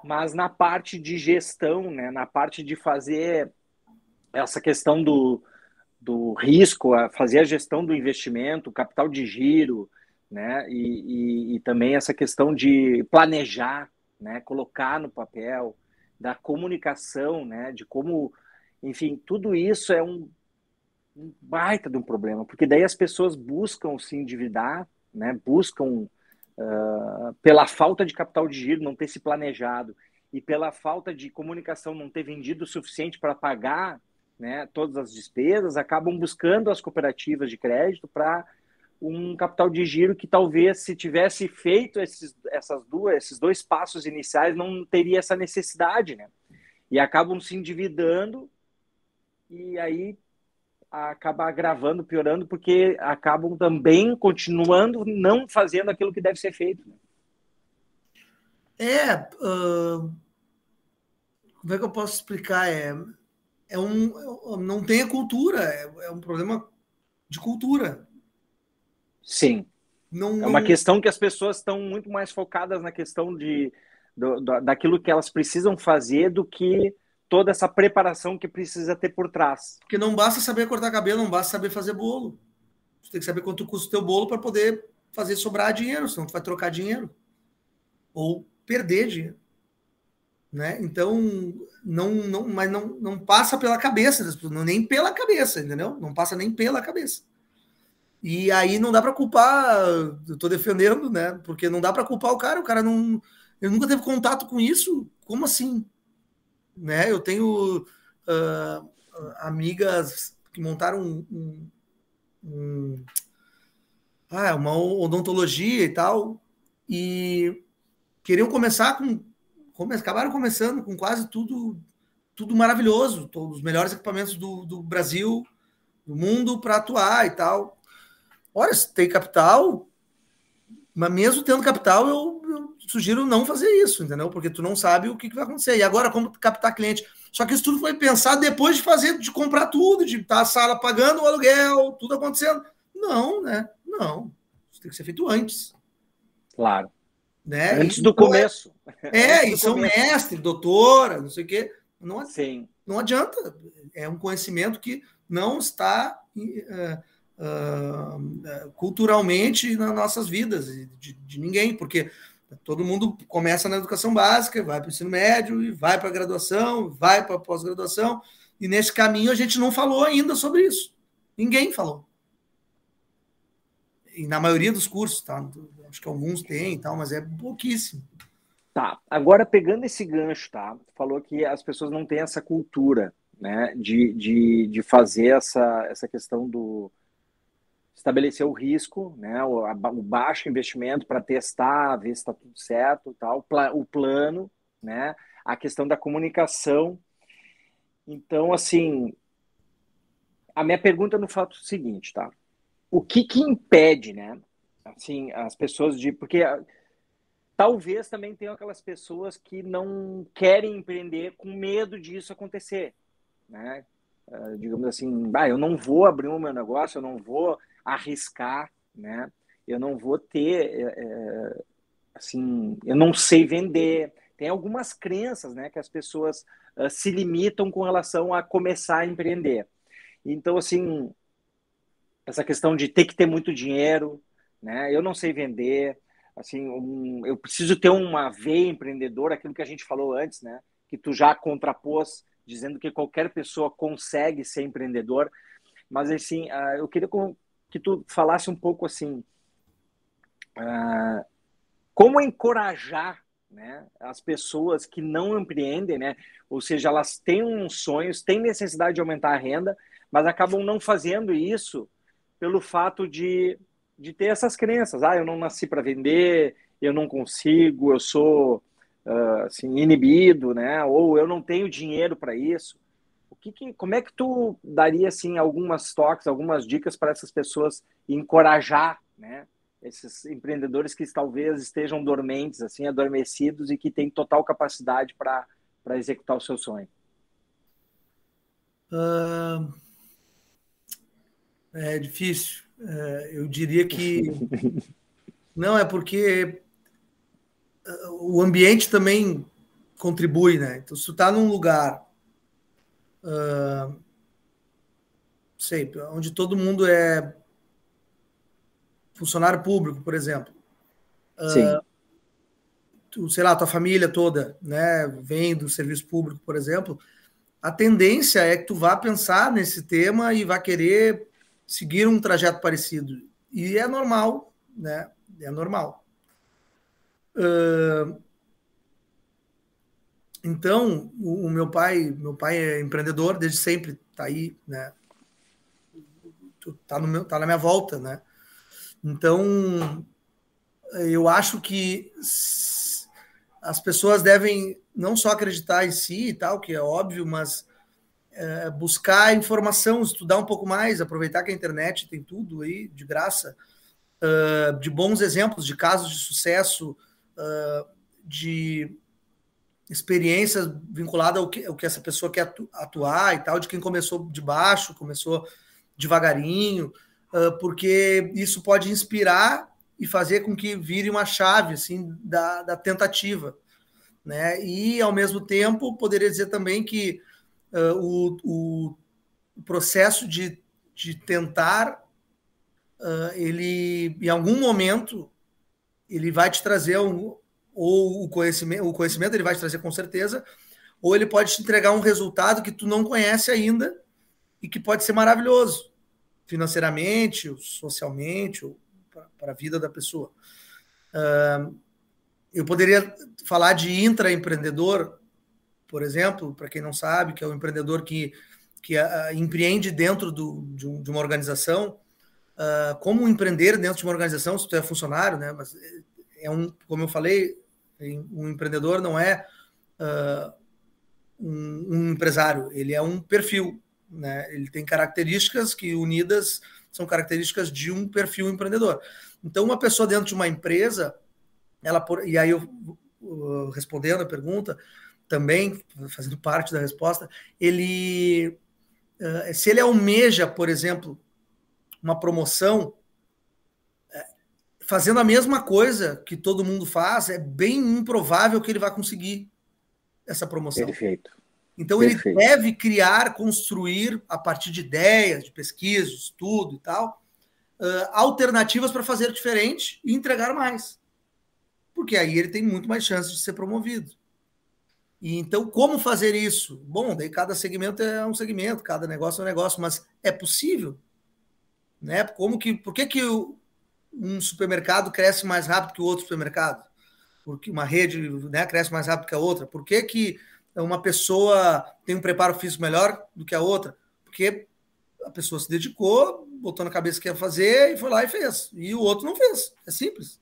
mas na parte de gestão, né? Na parte de fazer essa questão do, do risco, a fazer a gestão do investimento, capital de giro, né? E, e, e, também essa questão de planejar, né? Colocar no papel, da comunicação, né? De como, enfim, tudo isso é um, um baita de um problema, porque daí as pessoas buscam se endividar, né? Buscam uh, pela falta de capital de giro, não ter se planejado e pela falta de comunicação, não ter vendido o suficiente para pagar né, todas as despesas, acabam buscando as cooperativas de crédito para um capital de giro que talvez se tivesse feito esses, essas duas, esses dois passos iniciais não teria essa necessidade, né? E acabam se endividando e aí acaba agravando, piorando, porque acabam também continuando não fazendo aquilo que deve ser feito. Né? É, uh, como é que eu posso explicar? É, é um, não tem a cultura, é, é um problema de cultura. Sim. Não, é uma questão que as pessoas estão muito mais focadas na questão de, do, do, daquilo que elas precisam fazer do que toda essa preparação que precisa ter por trás. Porque não basta saber cortar cabelo, não basta saber fazer bolo. Você tem que saber quanto custa o teu bolo para poder fazer sobrar dinheiro, senão tu vai trocar dinheiro. Ou perder dinheiro. Né? Então, não, não, mas não, não passa pela cabeça das pessoas, nem pela cabeça, entendeu? Não passa nem pela cabeça. E aí não dá para culpar, eu tô defendendo, né? Porque não dá para culpar o cara, o cara não, ele nunca teve contato com isso, como assim? Né? Eu tenho uh, amigas que montaram um, um, um ah, uma odontologia e tal, e queriam começar com come, acabaram começando com quase tudo tudo maravilhoso, todos os melhores equipamentos do, do Brasil, do mundo para atuar e tal. Olha, se tem capital, mas mesmo tendo capital, eu, sugiro não fazer isso, entendeu? Porque tu não sabe o que, que vai acontecer. E agora, como captar cliente? Só que isso tudo foi pensado depois de fazer, de comprar tudo, de estar a sala pagando o aluguel, tudo acontecendo. Não, né? Não. Isso tem que ser feito antes. Claro. Né? Antes do então, começo. É, e são começo. mestre, doutora, não sei o quê. Não, Sim. não adianta. É um conhecimento que não está uh, uh, culturalmente nas nossas vidas, de, de, ninguém, porque todo mundo começa na educação básica, vai para o ensino médio, e vai para a graduação, vai para a pós-graduação, e nesse caminho a gente não falou ainda sobre isso. Ninguém falou. E na maioria dos cursos, tá? Acho que alguns têm e tal, mas é pouquíssimo. Tá, agora pegando esse gancho, tá? Falou que as pessoas não têm essa cultura, né, de, de, de fazer essa, essa questão do estabelecer o risco, né, o, a, o baixo investimento para testar, ver se está tudo certo, tal, o plano, né, a questão da comunicação. Então, assim, a minha pergunta no fato é o seguinte, tá? O que que impede, né, assim, as pessoas de, porque Talvez também tenham aquelas pessoas que não querem empreender com medo disso acontecer, né? Uh, digamos assim, ah, eu não vou abrir o meu negócio, eu não vou arriscar, né? Eu não vou ter, é, é, assim, eu não sei vender. Tem algumas crenças, né, que as pessoas uh, se limitam com relação a começar a empreender. Então, assim, essa questão de ter que ter muito dinheiro, né? Eu não sei vender, assim, um, eu preciso ter uma veia empreendedora, aquilo que a gente falou antes, né? Que tu já contrapôs, dizendo que qualquer pessoa consegue ser empreendedor. Mas, assim, uh, eu queria que tu falasse um pouco, assim, uh, como encorajar né, as pessoas que não empreendem, né? Ou seja, elas têm uns sonhos, têm necessidade de aumentar a renda, mas acabam não fazendo isso pelo fato de de ter essas crenças. Ah, eu não nasci para vender, eu não consigo, eu sou uh, assim, inibido, né? Ou eu não tenho dinheiro para isso. Que, que, como é que tu daria assim algumas toques, algumas dicas para essas pessoas encorajar, né? Esses empreendedores que talvez estejam dormentes, assim, adormecidos e que têm total capacidade para executar o seu sonho. Uh, é difícil. É, eu diria que não é porque é, o ambiente também contribui, né? Então, se tu está num lugar, uh, sei, onde todo mundo é funcionário público, por exemplo, uh, tu, sei lá, tua família toda, né, vem do serviço público, por exemplo, a tendência é que tu vá pensar nesse tema e vá querer seguir um trajeto parecido. E é normal, né? É normal. Uh, então, o, o, meu pai, meu pai é empreendedor desde sempre, tá aí, né? Tá, no meu, tá na minha volta, né? Então, eu acho que as pessoas devem não só acreditar em si e tal, que é óbvio, mas é, buscar informação, estudar um pouco mais, aproveitar que a internet tem tudo aí de graça, uh, de bons exemplos, de casos de sucesso, uh, de experiências vinculadas ao que, ao que essa pessoa quer atuar e tal, de quem começou de baixo, começou devagarinho, porque isso pode inspirar e fazer com que vire uma chave assim da, da tentativa, né? E ao mesmo tempo poderia dizer também que uh, o, o, processo de, de tentar, uh, ele, em algum momento, ele vai te trazer um, ou o conhecimento, o conhecimento ele vai te trazer com certeza, ou ele pode te entregar um resultado que tu não conhece ainda e que pode ser maravilhoso financeiramente, ou socialmente, ou para a vida da pessoa. Uh, eu poderia falar de intraempreendedor, por exemplo, para quem não sabe, que é o um empreendedor que, que uh, empreende dentro do, de, um, de, uma organização. Uh, como empreender dentro de uma organização, se tu é funcionário, né? Mas é um, como eu falei, um empreendedor não é uh, um, um, empresário, ele é um perfil, né? Ele tem características que unidas são características de um perfil empreendedor. Então, uma pessoa dentro de uma empresa, ela e aí eu respondendo a pergunta também fazendo parte da resposta, ele eh, se ele almeja, por exemplo, uma promoção fazendo a mesma coisa que todo mundo faz, é bem improvável que ele vá conseguir essa promoção. Perfeito. Então Perfeito. ele deve criar, construir a partir de ideias, de pesquisa, de estudo e tal, uh, alternativas para fazer diferente e entregar mais. Porque aí ele tem muito mais chances de ser promovido. E então, como fazer isso? Bom, daí cada segmento é um segmento, cada negócio é um negócio, mas é possível. Né? Como que, por que, que um supermercado cresce mais rápido que o outro supermercado? Porque uma rede né, cresce mais rápido que a outra? Por que, que uma pessoa tem um preparo físico melhor do que a outra? Porque a pessoa se dedicou, botou na cabeça que ia fazer e foi lá e fez. E o outro não fez. É simples.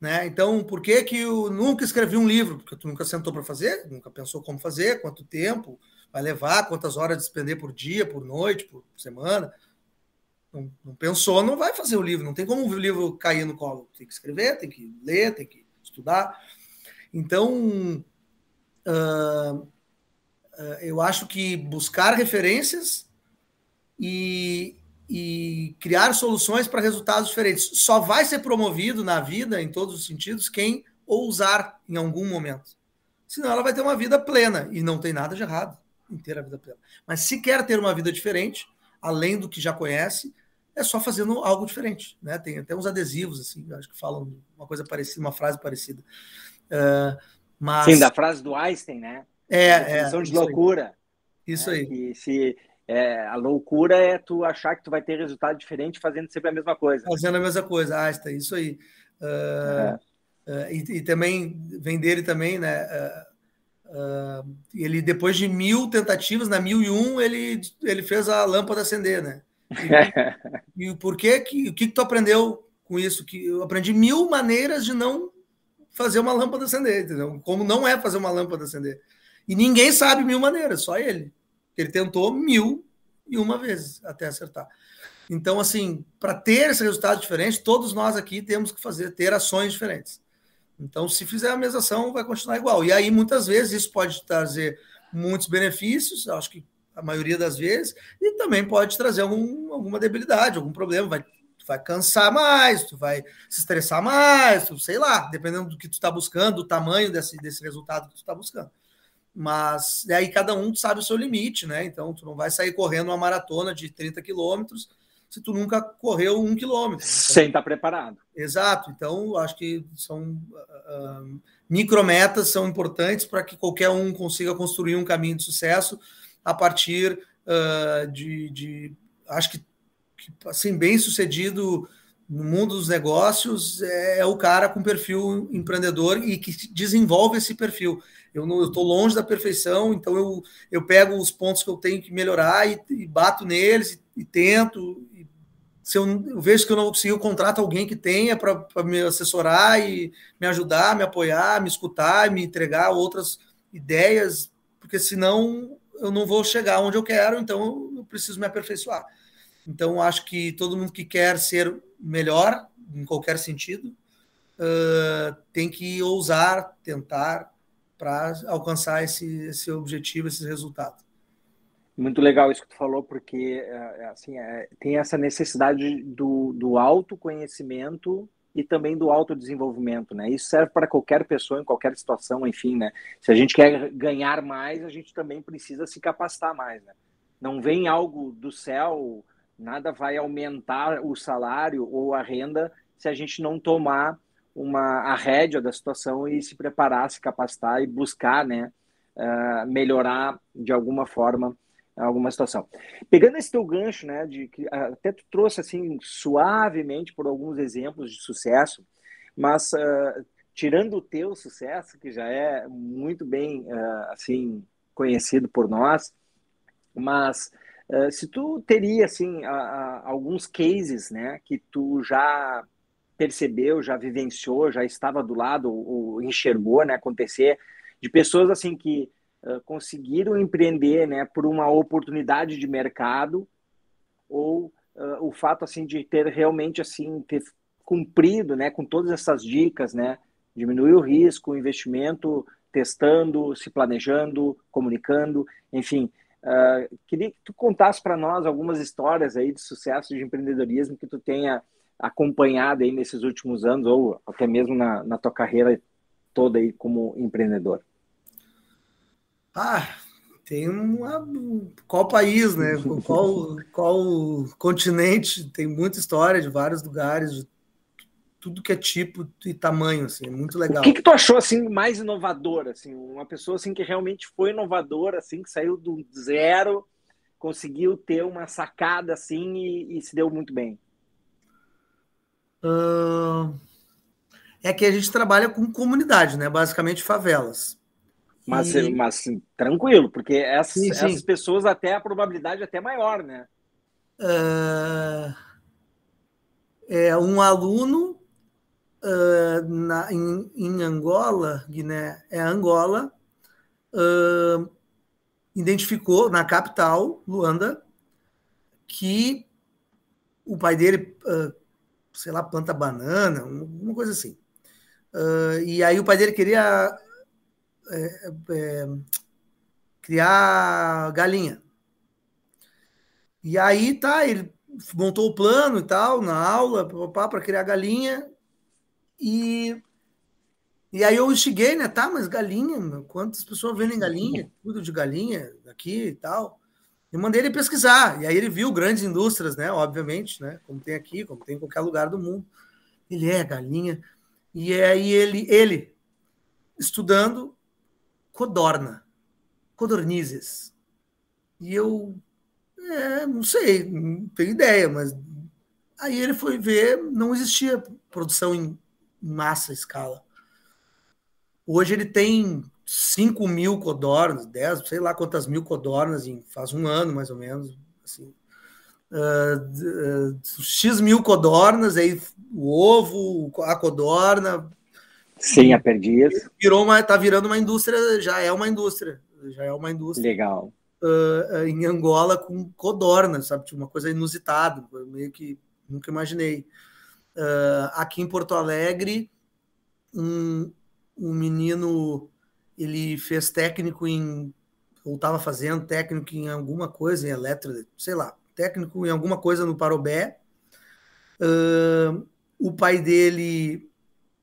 Né? Então, por que que eu nunca escrevi um livro? Porque tu nunca sentou para fazer, nunca pensou como fazer, quanto tempo vai levar, quantas horas despender por dia, por noite, por semana. Não, não, pensou, não vai fazer o livro. Não tem como o livro cair no colo. Tem que escrever, tem que ler, tem que estudar. Então, uh, uh, eu acho que buscar referências e, e criar soluções para resultados diferentes. Só vai ser promovido na vida, em todos os sentidos, quem ousar em algum momento. Senão ela vai ter uma vida plena, e não tem nada de errado em ter a vida plena. Mas se quer ter uma vida diferente, além do que já conhece, é só fazendo algo diferente. Né? Tem até uns adesivos, assim, acho que falam uma coisa parecida, uma frase parecida. Uh, mas... Sim, da frase do Einstein, né? É, é. de loucura. Aí. Isso né? aí. Que se é, a loucura é tu achar que tu vai ter resultado diferente fazendo sempre a mesma coisa. Fazendo a mesma coisa, ah, está isso aí. Uh, é. uh, e, e, também vem dele também, né? Ele depois de mil tentativas, na mil e um, ele, ele fez a lâmpada acender, né? E, e por que que o que, que tu aprendeu com isso? Que eu aprendi mil maneiras de não fazer uma lâmpada acender, entendeu? Como não é fazer uma lâmpada acender. E ninguém sabe mil maneiras, só ele. Ele tentou mil e uma vezes até acertar. Então, assim, para ter esse resultado diferente, todos nós aqui temos que fazer, ter ações diferentes. Então, se fizer a mesma ação, vai continuar igual. E aí, muitas vezes, isso pode trazer muitos benefícios, acho que a maioria das vezes, e também pode trazer algum, alguma debilidade, algum problema. Vai, tu vai cansar mais, tu vai se estressar mais, tu, sei lá, dependendo do que tu está buscando, do tamanho desse, desse resultado que tu está buscando. Mas aí cada um sabe o seu limite, né? Então tu não vai sair correndo uma maratona de 30 quilômetros se tu nunca correu um quilômetro. Então, Sem estar preparado. Exato. Então, acho que são uh, micrometas são importantes para que qualquer um consiga construir um caminho de sucesso a partir uh, de, de, Acho que, que assim, bem sucedido no mundo dos negócios é, é o cara com perfil empreendedor e que desenvolve esse perfil. Eu estou longe da perfeição, então eu, eu pego os pontos que eu tenho que melhorar e, e bato neles e, e tento. E se eu, eu, vejo que eu não consigo, eu contrato alguém que tenha para me assessorar e me ajudar, me apoiar, me escutar, me entregar outras ideias, porque senão eu não vou chegar onde eu quero, então eu preciso me aperfeiçoar. Então, acho que todo mundo que quer ser melhor, em qualquer sentido, uh, tem que ousar, tentar, para alcançar esse, esse objetivo, esse resultado. Muito legal isso que tu falou, porque assim, é, tem essa necessidade do, do autoconhecimento e também do autodesenvolvimento, né? Isso serve para qualquer pessoa, em qualquer situação, enfim, né? Se a gente quer ganhar mais, a gente também precisa se capacitar mais, né? Não vem algo do céu, nada vai aumentar o salário ou a renda se a gente não tomar uma a rédea da situação e se preparar, se capacitar e buscar, né, uh, melhorar de alguma forma alguma situação. Pegando esse teu gancho, né, de que até tu trouxe assim suavemente por alguns exemplos de sucesso, mas uh, tirando o teu sucesso, que já é muito bem uh, assim conhecido por nós, mas uh, se tu teria assim alguns cases, né, que tu já percebeu, já vivenciou, já estava do lado ou enxergou né, acontecer de pessoas assim que uh, conseguiram empreender, né, por uma oportunidade de mercado ou uh, o fato assim de ter realmente assim ter cumprido, né, com todas essas dicas, né, diminuir o risco, o investimento, testando, se planejando, comunicando, enfim. Uh, queria que tu contasse para nós algumas histórias aí de sucesso de empreendedorismo que tu tenha acompanhado aí nesses últimos anos ou até mesmo na, na tua carreira toda aí como empreendedor. Ah, tem uma. Qual país, né? Qual, qual continente? Tem muita história de vários lugares, de tudo que é tipo e tamanho, assim, é muito legal. O que, que tu achou assim mais inovador, assim, uma pessoa assim que realmente foi inovadora, assim, que saiu do zero, conseguiu ter uma sacada assim e, e se deu muito bem. Uh, é que a gente trabalha com comunidade, né? Basicamente favelas. Mas, e... mas tranquilo, porque essas, sim, sim. essas pessoas até a probabilidade é até maior, né? Uh, é um aluno uh, na, em, em, Angola, Guiné, é Angola, uh, identificou na capital, Luanda, que o pai dele, sei lá, planta banana, uma coisa assim. e aí o pai dele queria é, é, criar galinha. E aí tá, ele montou o plano e tal, na aula, para criar galinha, e, e aí eu instiguei, né? Tá, mas galinha, meu, quantas pessoas vendem galinha? Tudo de galinha aqui e tal. E mandei ele pesquisar. E aí ele viu grandes indústrias, né? Obviamente, né? Como tem aqui, como tem em qualquer lugar do mundo. Ele é galinha. E aí ele, ele estudando codorna, codornizes. E eu, é, não sei, não tenho ideia, mas aí ele foi ver, não existia produção em massa escala. Hoje ele tem 5 mil codornas, 10, sei lá quantas mil codornas, em, faz um ano mais ou menos. Assim. Uh, uh, X mil codornas, aí o ovo, a codorna. Sim, a perdiz. Virou uma, tá virando uma indústria, já é uma indústria. Já é uma indústria. Legal. Uh, em Angola com codorna, sabe? Tipo, uma coisa inusitada, meio que nunca imaginei. Uh, aqui em Porto Alegre, um, um menino ele fez técnico em ou estava fazendo técnico em alguma coisa em eletro, sei lá, técnico em alguma coisa no Parobé. Uh, o pai dele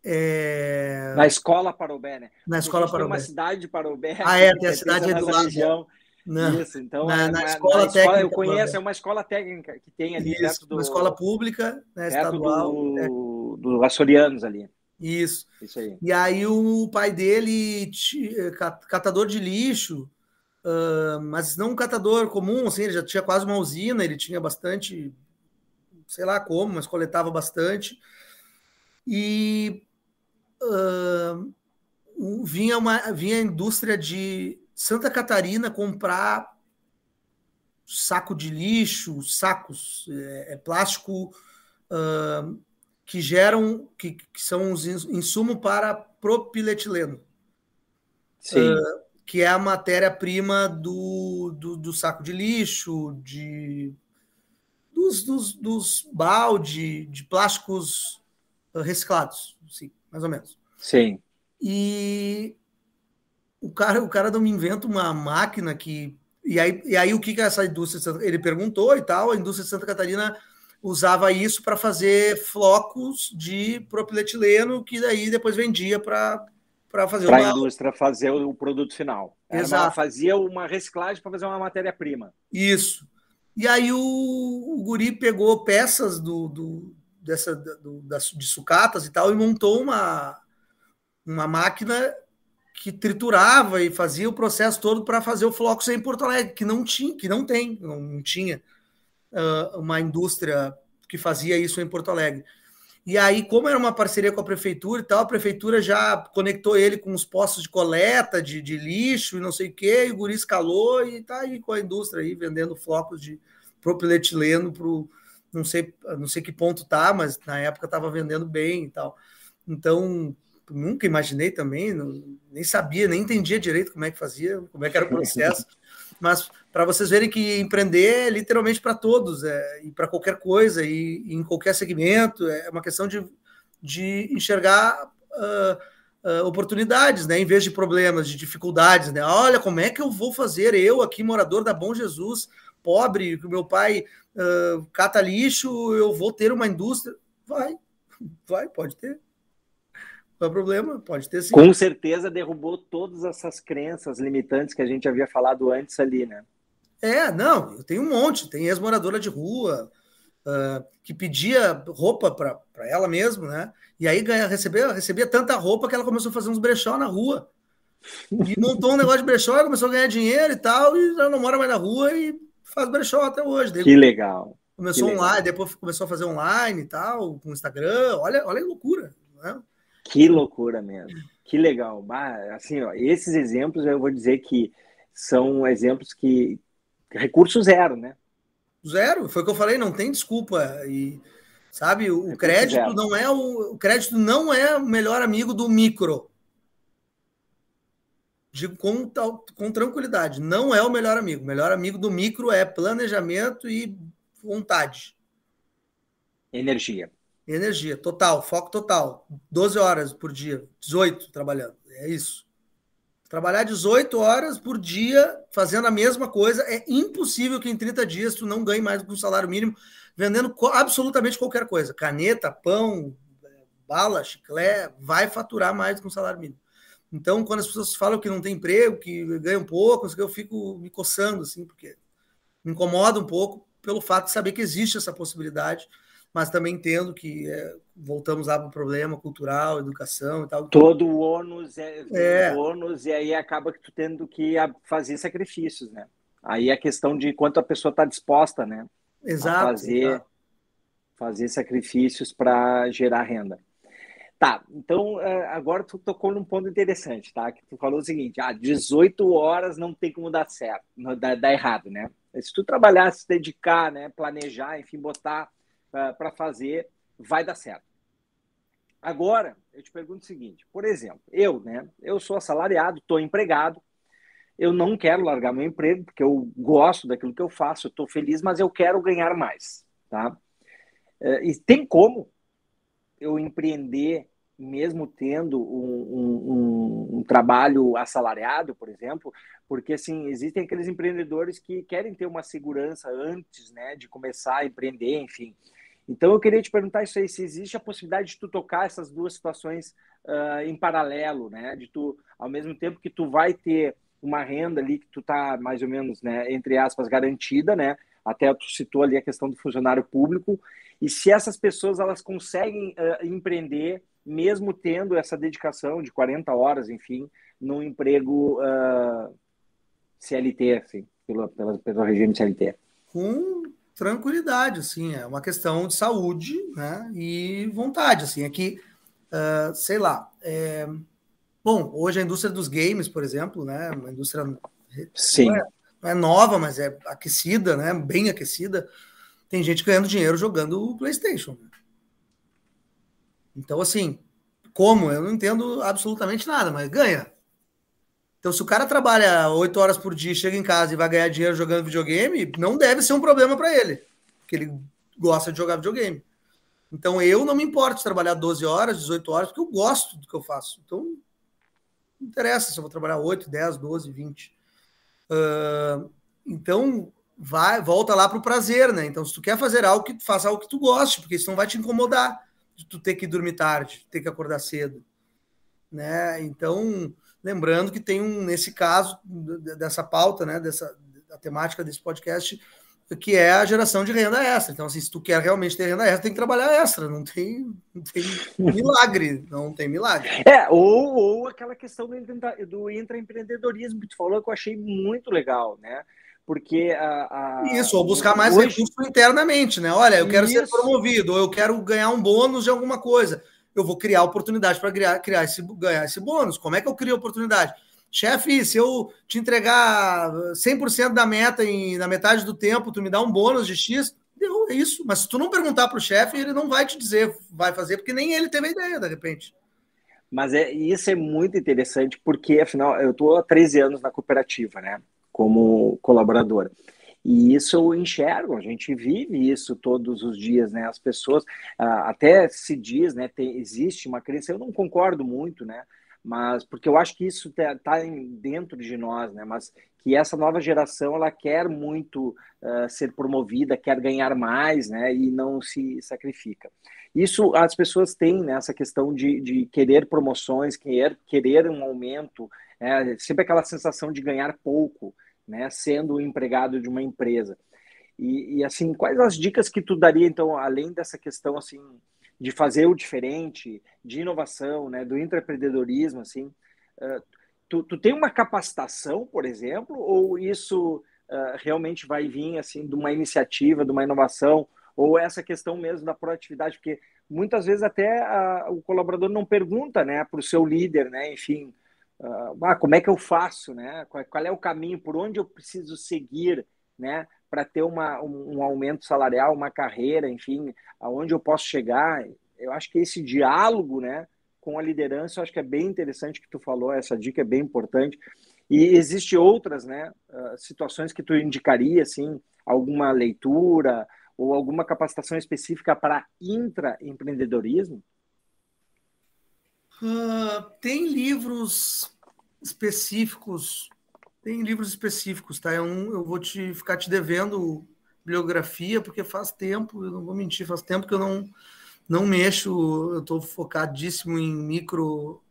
é... Na escola Parobé, né? Na escola Parobé. Tem uma cidade de Parobé. Ah, é, tem a cidade do lado. Região. Não, Isso, então na, é na, escola na técnica. eu conheço, é uma escola técnica que tem ali Isso, perto do. Uma escola pública, né, estadual. Do, é. do Açorianos ali. Isso. Isso aí. E aí o pai dele, catador de lixo, mas não um catador comum, assim, ele já tinha quase uma usina, ele tinha bastante, sei lá como, mas coletava bastante. E uh, vinha, uma, vinha a indústria de Santa Catarina comprar saco de lixo, sacos, é, é plástico uh, que geram, que, que, são os insumos para propiletileno. Uh, que é a matéria-prima do, do, do, saco de lixo, de, dos, dos, dos balde, de plásticos reciclados, sim, mais ou menos. Sim. E o cara, o cara não me inventa uma máquina que. E aí, e aí o que, que essa indústria. Ele perguntou e tal, a indústria de Santa Catarina usava isso para fazer flocos de propiletileno que daí depois vendia para para fazer para a indústria fazer o produto final. Exato. Uma, fazia uma reciclagem para fazer uma matéria-prima. Isso. E aí o, o guri pegou peças do, do dessa do, das, de sucatas e tal e montou uma uma máquina que triturava e fazia o processo todo para fazer o Flox em Porto Alegre, que não tinha, que não tem, não tinha uh, uma indústria que fazia isso em Porto Alegre. E aí, como era uma parceria com a prefeitura e tal, a prefeitura já conectou ele com os postos de coleta de, de lixo e não sei o quê, e o guri escalou e tá aí com a indústria aí vendendo flocos de propilietileno para não sei, não sei que ponto tá, mas na época estava vendendo bem e tal. Então, nunca imaginei também, não, nem sabia, nem entendia direito como é que fazia, como é que era o processo. Mas para vocês verem que empreender é literalmente para todos, é, e para qualquer coisa, e, e, em qualquer segmento, é uma questão de, de enxergar uh, uh, oportunidades, né, em vez de problemas, de dificuldades. Né? Olha, como é que eu vou fazer, eu aqui, morador da Bom Jesus, pobre, que meu pai uh, cata lixo, eu vou ter uma indústria? Vai, vai, pode ter. Não é problema, pode ter sim. Com certeza derrubou todas essas crenças limitantes que a gente havia falado antes ali, né? É, não, eu tenho um monte. Tem ex-moradora de rua uh, que pedia roupa para ela mesma, né? E aí ganha, recebia, recebia tanta roupa que ela começou a fazer uns brechó na rua. E montou um negócio de brechó, começou a ganhar dinheiro e tal, e já não mora mais na rua e faz brechó até hoje. que legal. Começou que online, legal. depois começou a fazer online e tal, com Instagram. Olha, olha que loucura, né? Que loucura mesmo. Que legal. Assim, ó, esses exemplos eu vou dizer que são exemplos que recurso zero, né? Zero, foi o que eu falei, não tem desculpa. E sabe, o, crédito não é o, o crédito não é o melhor amigo do micro. Digo com, com tranquilidade, não é o melhor amigo. O melhor amigo do micro é planejamento e vontade. Energia. Energia, total, foco total. 12 horas por dia, 18 trabalhando. É isso. Trabalhar 18 horas por dia fazendo a mesma coisa é impossível que em 30 dias tu não ganhe mais do que um salário mínimo vendendo absolutamente qualquer coisa. Caneta, pão, bala, chiclete, vai faturar mais do que um salário mínimo. Então, quando as pessoas falam que não tem emprego, que ganham pouco, eu fico me coçando, assim, porque me incomoda um pouco pelo fato de saber que existe essa possibilidade mas também entendo que é, voltamos lá para o problema cultural, educação e tal. Todo o ônus é, é. ônus, e aí acaba que tu tendo que fazer sacrifícios, né? Aí a questão de quanto a pessoa está disposta, né? Exato. A fazer, exato. fazer sacrifícios para gerar renda. Tá, então é, agora tu tocou num ponto interessante, tá? Que tu falou o seguinte: ah, 18 horas não tem como dar certo, dar, dar errado, né? Se tu trabalhar, se dedicar, né, planejar, enfim, botar para fazer, vai dar certo. Agora, eu te pergunto o seguinte: por exemplo, eu, né? Eu sou assalariado, estou empregado, eu não quero largar meu emprego, porque eu gosto daquilo que eu faço, eu estou feliz, mas eu quero ganhar mais, tá? É, e tem como eu empreender mesmo tendo um, um, um, trabalho assalariado, por exemplo, porque assim existem aqueles empreendedores que querem ter uma segurança antes, né, de começar a empreender, enfim. Então eu queria te perguntar isso aí, se existe a possibilidade de tu tocar essas duas situações uh, em paralelo, né? De tu, ao mesmo tempo que tu vai ter uma renda ali que tu tá mais ou menos, né, entre aspas, garantida, né? Até tu citou ali a questão do funcionário público. E se essas pessoas elas conseguem uh, empreender, mesmo tendo essa dedicação de 40 horas, enfim, num emprego uh, CLT, assim, pelo, pelo, pelo regime CLT. Com tranquilidade, assim, é uma questão de saúde, né, e vontade, assim, aqui, é uh, sei lá, é... bom, hoje a indústria dos games, por exemplo, né, uma indústria Sim. Não, é, não é nova, mas é aquecida, né, bem aquecida, tem gente ganhando dinheiro jogando o PlayStation. Né? Então, assim, como? Eu não entendo absolutamente nada, mas ganha. Então, se o cara trabalha oito horas por dia, chega em casa e vai ganhar dinheiro jogando videogame, não deve ser um problema para ele, porque ele gosta de jogar videogame. Então, eu não me importo de trabalhar 12 horas, 18 horas, porque eu gosto do que eu faço. Então, não interessa se eu vou trabalhar 8, 10, 12, 20. Uh, então, vai, volta lá para o prazer, né? Então, se tu quer fazer algo, que faça algo que tu goste, porque isso não vai te incomodar de tu ter que dormir tarde, ter que acordar cedo, né? Então, Lembrando que tem um, nesse caso, dessa pauta, né, dessa temática desse podcast, que é a geração de renda extra. Então, assim, se tu quer realmente ter renda extra, tem que trabalhar extra, não tem, não tem milagre, não tem milagre. É, ou, ou aquela questão do, do intraempreendedorismo que tu falou, que eu achei muito legal, né? Porque a, a... Isso, ou buscar mais Hoje... recurso internamente, né? Olha, eu quero Isso. ser promovido, ou eu quero ganhar um bônus de alguma coisa eu vou criar oportunidade para criar, criar esse, ganhar esse bônus. Como é que eu crio oportunidade? Chefe, se eu te entregar 100% da meta em, na metade do tempo, tu me dá um bônus de X, deu, é isso. Mas se tu não perguntar para o chefe, ele não vai te dizer, vai fazer, porque nem ele teve a ideia, de repente. Mas é, isso é muito interessante porque, afinal, eu estou há 13 anos na cooperativa, né? Como colaborador. E isso eu enxergo, a gente vive isso todos os dias, né? As pessoas, ah, até se diz, né? Tem, existe uma crença, eu não concordo muito, né? Mas porque eu acho que isso está tá dentro de nós, né? Mas que essa nova geração ela quer muito uh, ser promovida, quer ganhar mais, né? E não se sacrifica. Isso as pessoas têm né, essa questão de, de querer promoções, querer, querer um aumento, é, sempre aquela sensação de ganhar pouco né, sendo empregado de uma empresa. E, e, assim, quais as dicas que tu daria, então, além dessa questão, assim, de fazer o diferente, de inovação, né, do empreendedorismo, assim, uh, tu, tu tem uma capacitação, por exemplo, ou isso uh, realmente vai vir, assim, de uma iniciativa, de uma inovação, ou essa questão mesmo da proatividade, porque muitas vezes até a, o colaborador não pergunta, né, para o seu líder, né, enfim, uh, ah, como é que eu faço, né? Qual, qual, é o caminho, por onde eu preciso seguir, né? Para ter uma, um, um, aumento salarial, uma carreira, enfim, aonde eu posso chegar. Eu acho que esse diálogo, né? Com a liderança, eu acho que é bem interessante que tu falou, essa dica é bem importante. E existe outras, né? Uh, situações que tu indicaria, assim, alguma leitura ou alguma capacitação específica para intraempreendedorismo? Uh, tem livros específicos, tem livros específicos, tá? Eu, eu vou te ficar te devendo bibliografia, porque faz tempo, eu não vou mentir, faz tempo que eu não, não mexo, eu estou focadíssimo em micro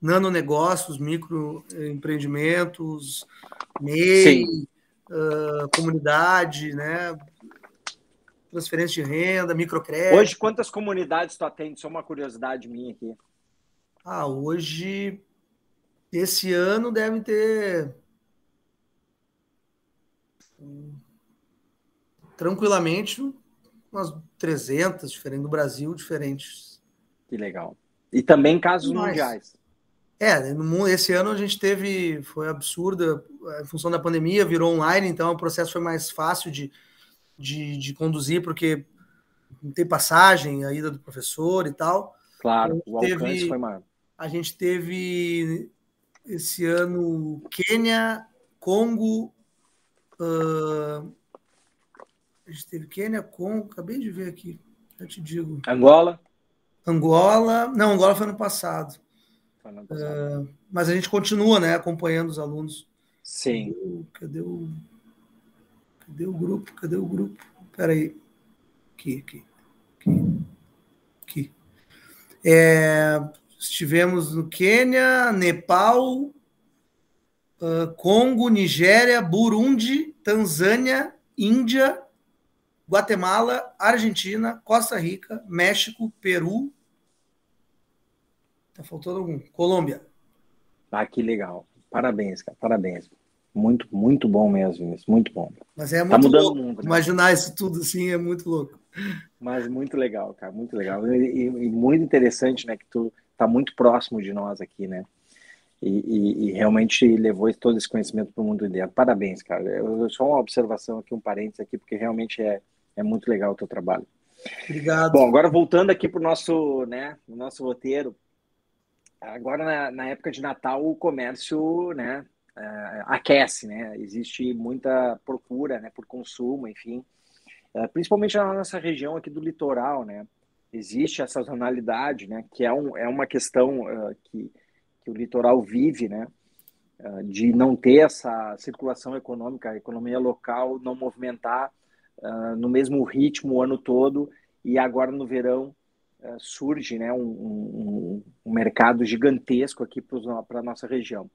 nanonegócios, micro empreendimentos, MEI, uh, comunidade, né? Transferência de renda, microcrédito. Hoje, quantas comunidades tu atende? Só uma curiosidade minha aqui. Ah, hoje, esse ano devem ter tranquilamente umas 300 diferentes do Brasil, diferentes. Que legal. E também casos Mas, mundiais. É, no, esse ano a gente teve, foi absurda, em função da pandemia, virou online, então o processo foi mais fácil de, de, de conduzir, porque não tem passagem, a ida do professor e tal. Claro, o alcance teve, foi maior. A gente teve esse ano Quênia, Congo. Uh, a gente teve Quênia, Congo, acabei de ver aqui, já te digo. Angola? Angola, não, Angola foi ano passado. Foi ano passado. Uh, mas a gente continua, né, acompanhando os alunos. Sim. Cadê o, cadê o, grupo? Cadê o grupo? Peraí. Aqui, aqui, aqui. aqui. É, Estivemos no Quênia, Nepal, uh, Congo, Nigéria, Burundi, Tanzânia, Índia, Guatemala, Argentina, Costa Rica, México, Peru. Tá faltando algum? Colômbia. Ah, que legal. Parabéns, cara. Parabéns. Muito, muito bom mesmo isso. Muito bom. Mas é tá muito tá louco. Mundo, né? Imaginar isso tudo assim é muito louco. Mas muito legal, cara. Muito legal. E, e, e muito interessante, né? Que tu está muito próximo de nós aqui, né? E, e, e realmente levou todo esse conhecimento para o mundo inteiro. Parabéns, cara. Eu, só uma observação aqui, um parênteses aqui, porque realmente é, é muito legal o teu trabalho. Obrigado. Bom, agora voltando aqui para o nosso, né, nosso roteiro, agora na, na, época de Natal o comércio, né, uh, aquece, né? Existe muita procura, né, por consumo, enfim, uh, principalmente na nossa região aqui do litoral, né? existe essa sazonalidade, né, que é, um, é uma questão uh, que, que o litoral vive, né, de não ter essa circulação econômica, a economia local não movimentar uh, no mesmo ritmo o ano todo, e agora no verão surge né, um, um, um, mercado gigantesco aqui para a nossa região.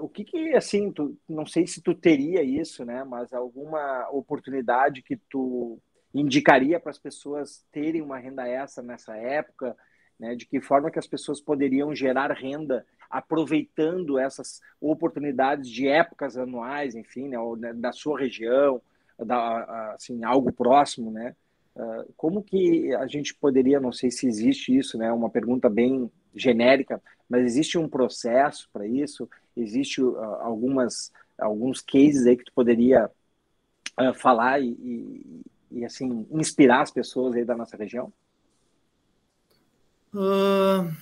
o que, que assim, tu, não sei se tu teria isso, né, mas alguma oportunidade que tu indicaria para as pessoas terem uma renda extra nessa época? Né? De que forma que as pessoas poderiam gerar renda aproveitando essas oportunidades de épocas anuais, enfim, né? Né, da sua região, da, assim, algo próximo, né? Uh, como que a gente poderia, não sei se existe isso, né? Uma pergunta bem genérica, mas existe um processo para isso? Existe uh, algumas alguns cases aí que tu poderia uh, falar e, e assim inspirar as pessoas aí da nossa região? Uh,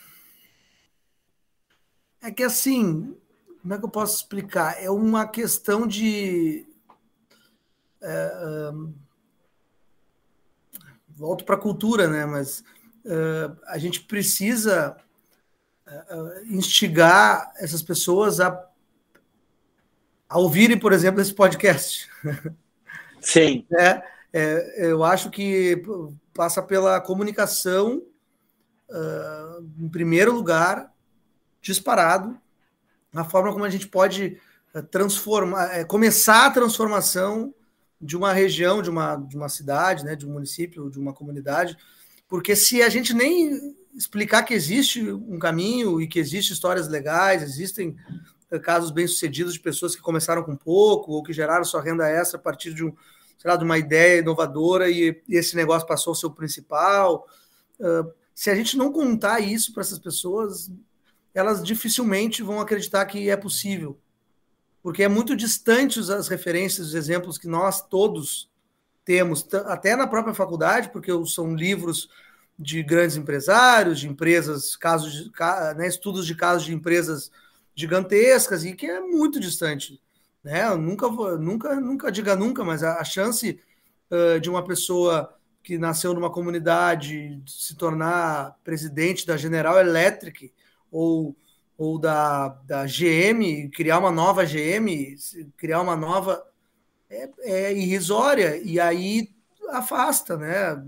É que assim, como é que eu posso explicar? É uma questão de. É, um, volto para a cultura, né? Mas uh, a gente precisa uh, instigar essas pessoas a, a ouvirem, por exemplo, esse podcast. Sim. é, é, eu acho que passa pela comunicação, uh, em primeiro lugar, disparado, a forma como a gente pode transformar, começar a transformação de uma região, de uma, de uma cidade, né, de um município, de uma comunidade, porque se a gente nem explicar que existe um caminho e que existem histórias legais, existem eh, casos bem-sucedidos de pessoas que começaram com pouco ou que geraram sua renda extra a partir de, um, lá, de uma ideia inovadora e, e, esse negócio passou a ser o principal. Uh, se a gente não contar isso para essas pessoas, elas dificilmente vão acreditar que é possível porque é muito distante as referências, os exemplos que nós todos temos, até na própria faculdade, porque são livros de grandes empresários, de empresas, casos de, né, estudos de casos de empresas gigantescas e que é muito distante. Né? Eu nunca, nunca, nunca diga nunca, mas a, a chance uh, de uma pessoa que nasceu numa comunidade se tornar presidente da General Electric ou ou da, da GM, criar uma nova GM, criar uma nova. É, é irrisória, e aí afasta, né?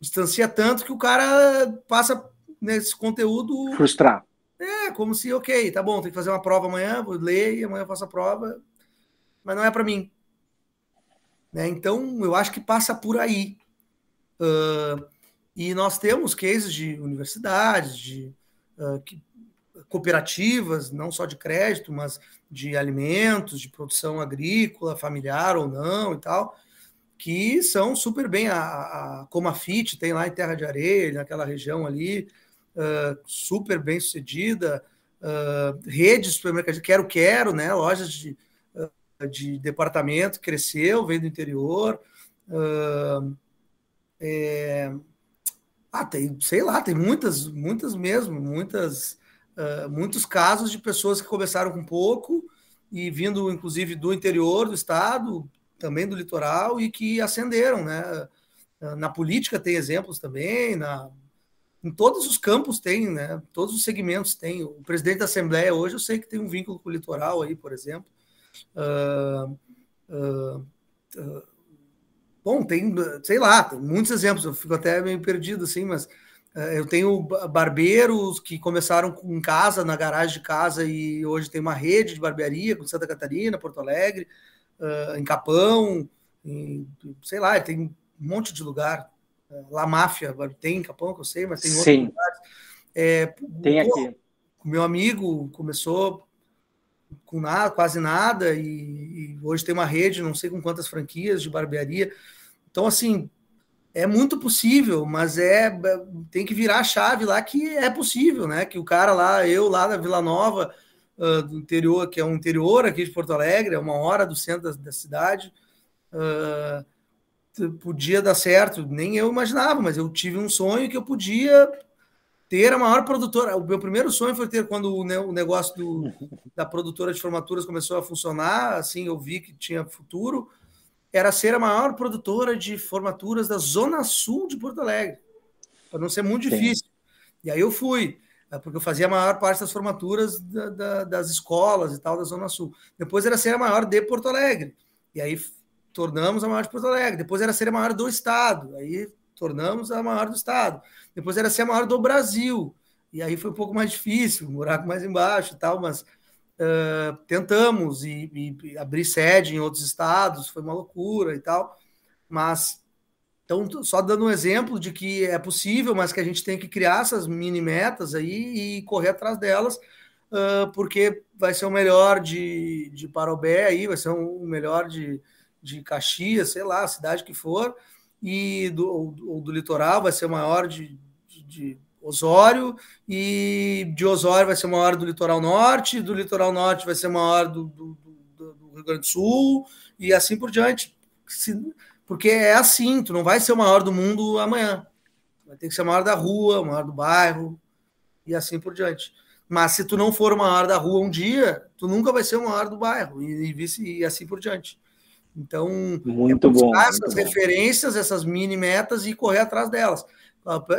Distancia tanto que o cara passa nesse conteúdo. Frustrar. É, como se, ok, tá bom, tem que fazer uma prova amanhã, vou ler e amanhã eu faço a prova, mas não é para mim. Né? Então, eu acho que passa por aí. Uh, e nós temos cases de universidades, de, uh, que cooperativas, não só de crédito, mas de alimentos, de produção agrícola, familiar ou não e tal, que são super bem. A, a Comafit tem lá em Terra de Areia, naquela região ali, uh, super bem sucedida. Uh, rede de supermercados, quero, quero, né? Lojas de, uh, de departamento cresceu, veio do interior. Uh, é... Ah, tem, sei lá, tem muitas, muitas mesmo, muitas uh, muitos casos de pessoas que começaram com pouco e vindo, inclusive, do interior do estado, também do litoral, e que ascenderam, né? Na política tem exemplos também, na, em todos os campos tem, né? Todos os segmentos tem. O presidente da Assembleia hoje eu sei que tem um vínculo com o litoral aí, por exemplo. Uh, uh, uh, bom, tem, sei lá, tem muitos exemplos. Eu fico até meio perdido assim, mas eu tenho barbeiros que começaram em casa, na garagem de casa, e hoje tem uma rede de barbearia com Santa Catarina, Porto Alegre, em Capão, em, sei lá, tem um monte de lugar. É, La Máfia tem em Capão, que eu sei, mas tem outros Sim. lugares. É, tem pô, aqui. Meu amigo começou com nada, quase nada, e, e hoje tem uma rede, não sei com quantas franquias de barbearia. Então, assim, é muito possível, mas é tem que virar a chave lá que é possível, né? Que o cara lá, eu lá da Vila Nova, uh, do interior, que é um interior aqui de Porto Alegre, é uma hora do centro da, da cidade, uh, podia dar certo. Nem eu imaginava, mas eu tive um sonho que eu podia ter a maior produtora. O meu primeiro sonho foi ter quando o, o negócio do, da produtora de formaturas começou a funcionar, assim, eu vi que tinha futuro era ser a maior produtora de formaturas da Zona Sul de Porto Alegre, para não ser muito Sim. difícil. E aí eu fui, é, porque eu fazia a maior parte das formaturas da, da, das escolas e tal da Zona Sul. Depois era ser a maior de Porto Alegre, e aí tornamos a maior de Porto Alegre. Depois era ser a maior do Estado, aí tornamos a maior do Estado. Depois era ser a maior do Brasil, e aí foi um pouco mais difícil, um buraco mais embaixo e tal, mas Uh, tentamos e, e, abrir sede em outros estados, foi uma loucura e tal, mas então só dando um exemplo de que é possível, mas que a gente tem que criar essas mini metas aí e correr atrás delas, uh, porque vai ser o melhor de, de Parobé aí, vai ser o melhor de, de Caxias, sei lá, cidade que for, e do, ou, do litoral vai ser o maior de, de, de Osório, e de Osório vai ser maior do litoral norte, do litoral norte vai ser maior do, do, do, do Rio Grande do Sul, e assim por diante. Porque é assim, tu não vai ser o maior do mundo amanhã. Vai ter que ser o maior da rua, o maior do bairro, e assim por diante. Mas se tu não for o maior da rua um dia, tu nunca vai ser o maior do bairro e, e, vice, e assim por diante. Então, muito é bom. essas muito referências, bom. essas mini metas e correr atrás delas.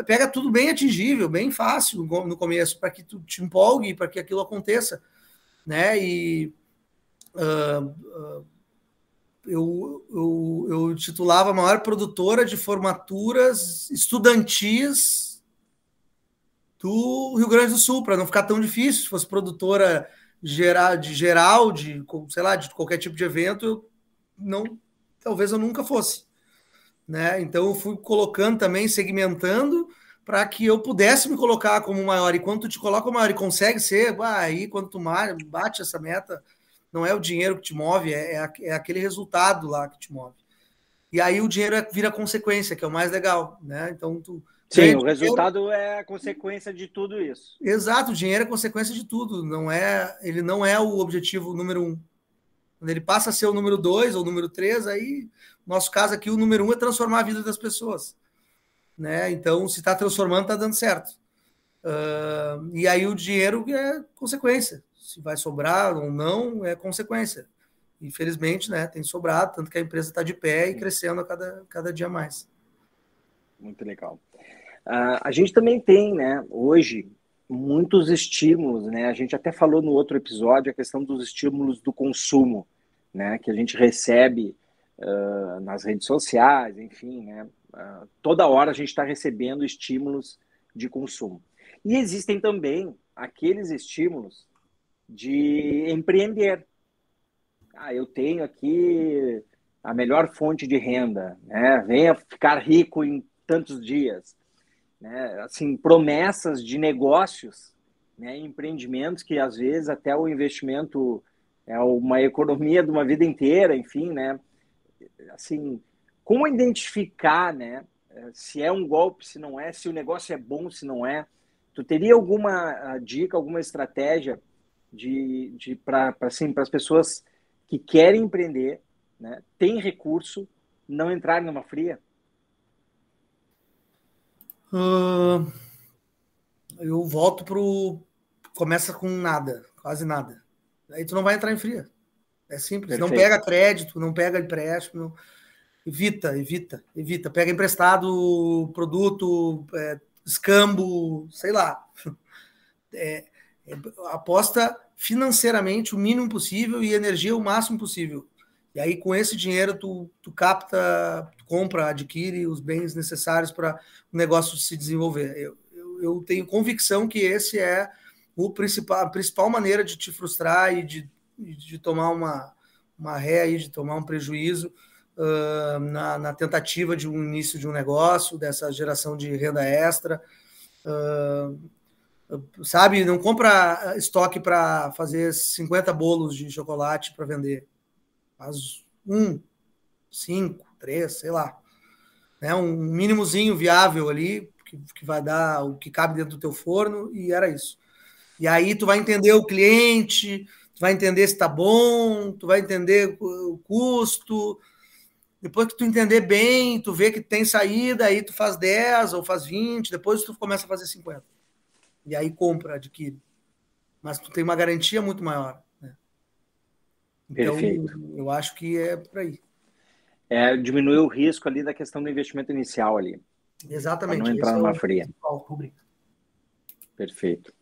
Pega tudo bem atingível, bem fácil no começo, para que tu te empolgue, para que aquilo aconteça, né? E uh, uh, eu, eu, eu titulava a maior produtora de formaturas estudantis do Rio Grande do Sul, para não ficar tão difícil. Se fosse produtora geral, de geral, de sei lá, de qualquer tipo de evento, eu não, talvez eu nunca fosse. Né? Então eu fui colocando também, segmentando, para que eu pudesse me colocar como maior. E quando tu te coloca maior e consegue ser, bah, aí quando tu bate essa meta, não é o dinheiro que te move, é, é, é aquele resultado lá que te move. E aí o dinheiro é, vira consequência, que é o mais legal, né? Então tu Sim, o resultado dinheiro... é a consequência de tudo isso. Exato, o dinheiro é consequência de tudo, não é, ele não é o objetivo número um. Quando ele passa a ser o número dois ou o número três, aí, nosso caso aqui, o número um é transformar a vida das pessoas. Né? Então, se está transformando, está dando certo. Uh, e aí o dinheiro é consequência. Se vai sobrar ou não, é consequência. Infelizmente, né, tem sobrado, tanto que a empresa está de pé e crescendo a cada, cada dia mais. Muito legal. Uh, a gente também tem, né, hoje, muitos estímulos, né? A gente até falou no outro episódio a questão dos estímulos do consumo né, que a gente recebe uh, nas redes sociais, enfim, né, uh, toda hora a gente está recebendo estímulos de consumo. E existem também aqueles estímulos de empreender. Ah, eu tenho aqui a melhor fonte de renda, né? Venha ficar rico em tantos dias, né? Assim, promessas de negócios, né? Empreendimentos que às vezes até o investimento é uma economia de uma vida inteira, enfim, né? Assim, como identificar, né? Se é um golpe, se não é, se o negócio é bom, se não é. Tu teria alguma ah, dica, alguma estratégia de, de para assim, as pessoas que querem empreender, né? Tem recurso, não entrarem numa fria? Uh, eu volto pro começa com nada, quase nada. Aí tu não vai entrar em fria. É simples. Perfeito. Não pega crédito, não pega empréstimo. Não... Evita, evita, evita. Pega emprestado produto, é, escambo, sei lá. É, é, aposta financeiramente o mínimo possível e energia o máximo possível. E aí, com esse dinheiro, tu, tu capta, tu compra, adquire os bens necessários para o negócio se desenvolver. Eu, eu, eu tenho convicção que esse é o principal, a principal maneira de te frustrar e de, de tomar uma, uma ré aí, de tomar um prejuízo uh, na, na, tentativa de um início de um negócio, dessa geração de renda extra. Uh, sabe, não compra estoque para fazer 50 bolos de chocolate para vender. Faz um, cinco, três, sei lá. Né? Um mínimozinho viável ali, que, que vai dar o que cabe dentro do teu forno, e era isso. E aí tu vai entender o cliente, tu vai entender se está bom, tu vai entender o custo. Depois que tu entender bem, tu vê que tem saída, aí tu faz 10 ou faz 20, depois tu começa a fazer 50. E aí compra, adquire. Mas tu tem uma garantia muito maior. Né? Então, Perfeito. eu acho que é por aí. É, diminui o risco ali da questão do investimento inicial ali. Exatamente. Não entrar numa é fria. Perfeito.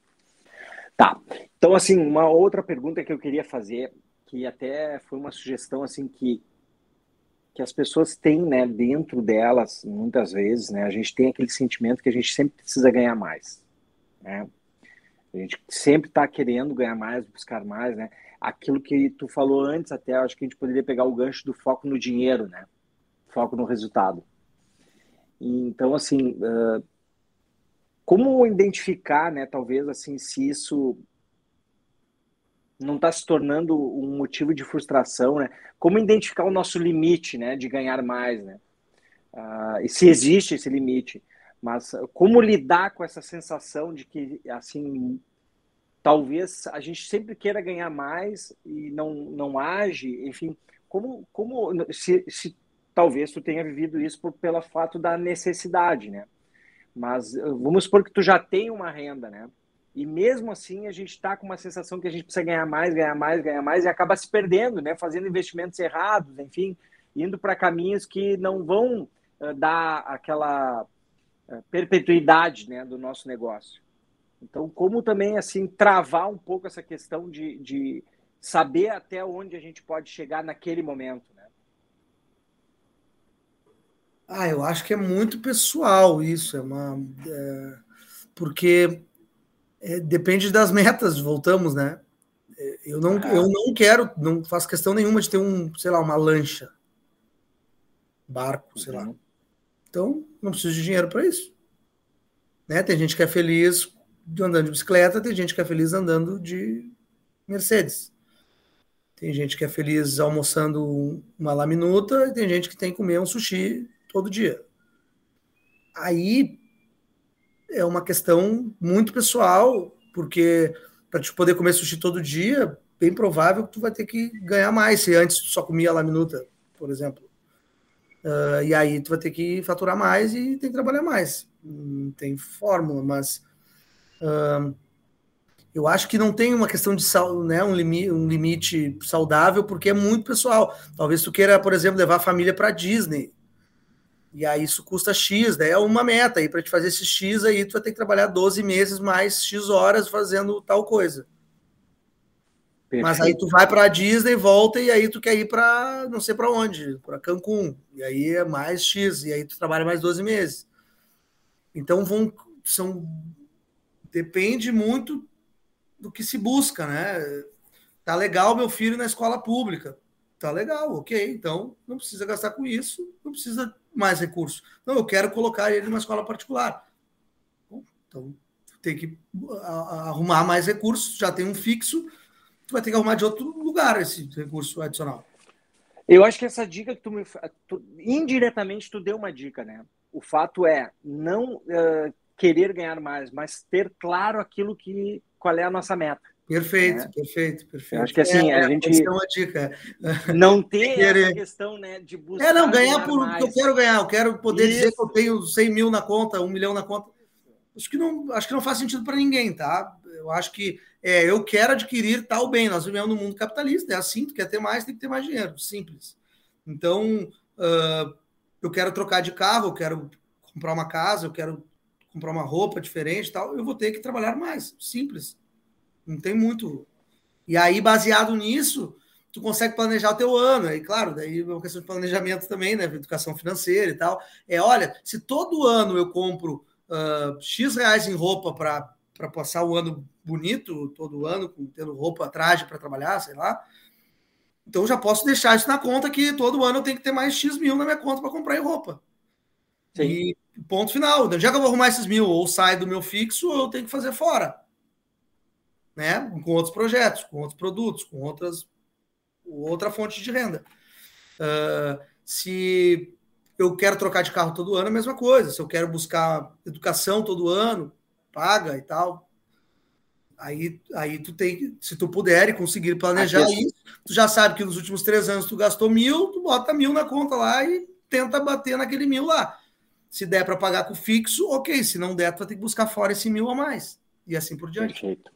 Tá. Então, assim, uma outra pergunta que eu queria fazer, que até foi uma sugestão, assim, que, que as pessoas têm, né, dentro delas, muitas vezes, né, a gente tem aquele sentimento que a gente sempre precisa ganhar mais, né? A gente sempre está querendo ganhar mais, buscar mais, né? Aquilo que tu falou antes até, acho que a gente poderia pegar o gancho do foco no dinheiro, né? Foco no resultado. Então, assim, uh, como identificar, né, talvez assim, se isso não está se tornando um motivo de frustração, né? Como identificar o nosso limite, né, de ganhar mais, né? Uh, e se existe esse limite, mas como lidar com essa sensação de que, assim, talvez a gente sempre queira ganhar mais e não não age, enfim, como como se, se talvez tu tenha vivido isso por, pelo fato da necessidade, né? Mas eh, vamos supor que tu já tem uma renda, né? E mesmo assim, a gente está com uma sensação que a gente precisa ganhar mais, ganhar mais, ganhar mais, e acaba se perdendo, né? fazendo investimentos errados, enfim, indo para caminhos que não vão uh, dar aquela uh, perpetuidade né, do nosso negócio. Então, como também assim travar um pouco essa questão de, de saber até onde a gente pode chegar naquele momento, né? Ah, eu acho que é muito pessoal isso, é uma é, porque é, depende das metas, voltamos, né? É, eu não, ah. eu não quero, não faço questão nenhuma de ter um, sei lá, uma lancha, barco, sei uhum. lá. Então, não preciso de dinheiro para isso. Né? Tem gente que é feliz andando de bicicleta, tem gente que é feliz andando de Mercedes. Tem gente que é feliz almoçando uma laminuta e tem gente que tem que comer um sushi todo dia. Aí é uma questão muito pessoal, porque para te poder comer sushi todo dia, bem provável que tu vai ter que ganhar mais. Se antes tu só comia laminuta, por exemplo. Uh, e aí tu vai ter que faturar mais e tem que trabalhar mais. Não tem fórmula, mas uh, eu acho que não tem uma questão de né, um, limite, um limite saudável, porque é muito pessoal. Talvez tu queira, por exemplo, levar a família para Disney. E aí isso custa X, daí é uma meta. aí para te fazer esse X aí, tu vai ter que trabalhar 12 meses mais X horas fazendo tal coisa. Perfeito. Mas aí tu vai para a Disney, volta e aí tu quer ir para não sei para onde, para Cancún. E aí é mais X, e aí tu trabalha mais 12 meses. Então vão são depende muito do que se busca, né? Tá legal meu filho na escola pública. Tá legal, OK. Então não precisa gastar com isso, não precisa mais recursos. Não, eu quero colocar ele numa escola particular. Então, tem que arrumar mais recursos, já tem um fixo, tu vai ter que arrumar de outro lugar esse recurso adicional. Eu acho que essa dica que tu me tu, indiretamente tu deu uma dica, né? O fato é não uh, querer ganhar mais, mas ter claro aquilo que qual é a nossa meta. Perfeito, né? perfeito, perfeito. Eu acho que assim, é, a gente. É uma dica. Não ter essa questão né, de buscar. É, não, ganhar, por o que eu quero ganhar. Eu quero poder Isso. dizer que eu tenho 100 mil na conta, um milhão na conta. Acho que não, acho que não faz sentido para ninguém, tá? Eu acho que é, eu quero adquirir tal bem. Nós vivemos no mundo capitalista, é assim, tu quer ter mais, tem que ter mais dinheiro, simples. Então, uh, eu quero trocar de carro, eu quero comprar uma casa, eu quero comprar uma roupa diferente tal, eu vou ter que trabalhar mais, simples. Não tem muito. E aí, baseado nisso, tu consegue planejar o teu ano. Aí, claro, daí é uma questão de planejamento também, né? Educação financeira e tal. É, olha, se todo ano eu compro uh, X reais em roupa para passar o ano bonito, todo ano, com, tendo roupa, traje para trabalhar, sei lá. Então já posso deixar isso na conta que todo ano eu tenho que ter mais X mil na minha conta para comprar em roupa. Sim. E ponto final. Já que eu vou arrumar esses mil, ou sai do meu fixo, ou eu tenho que fazer fora né? Com outros projetos, com outros produtos, com outras outra fonte de renda. Uh, se eu quero trocar de carro todo ano, é a mesma coisa. Se eu quero buscar educação todo ano, paga e tal. Aí, aí tu tem, se tu puder e conseguir planejar Aqui, isso, tu já sabe que nos últimos três anos tu gastou mil, tu bota mil na conta lá e tenta bater naquele mil lá. Se der para pagar com fixo, ok. Se não der, tu vai ter que buscar fora esse mil a mais. E assim por diante. Perfeito.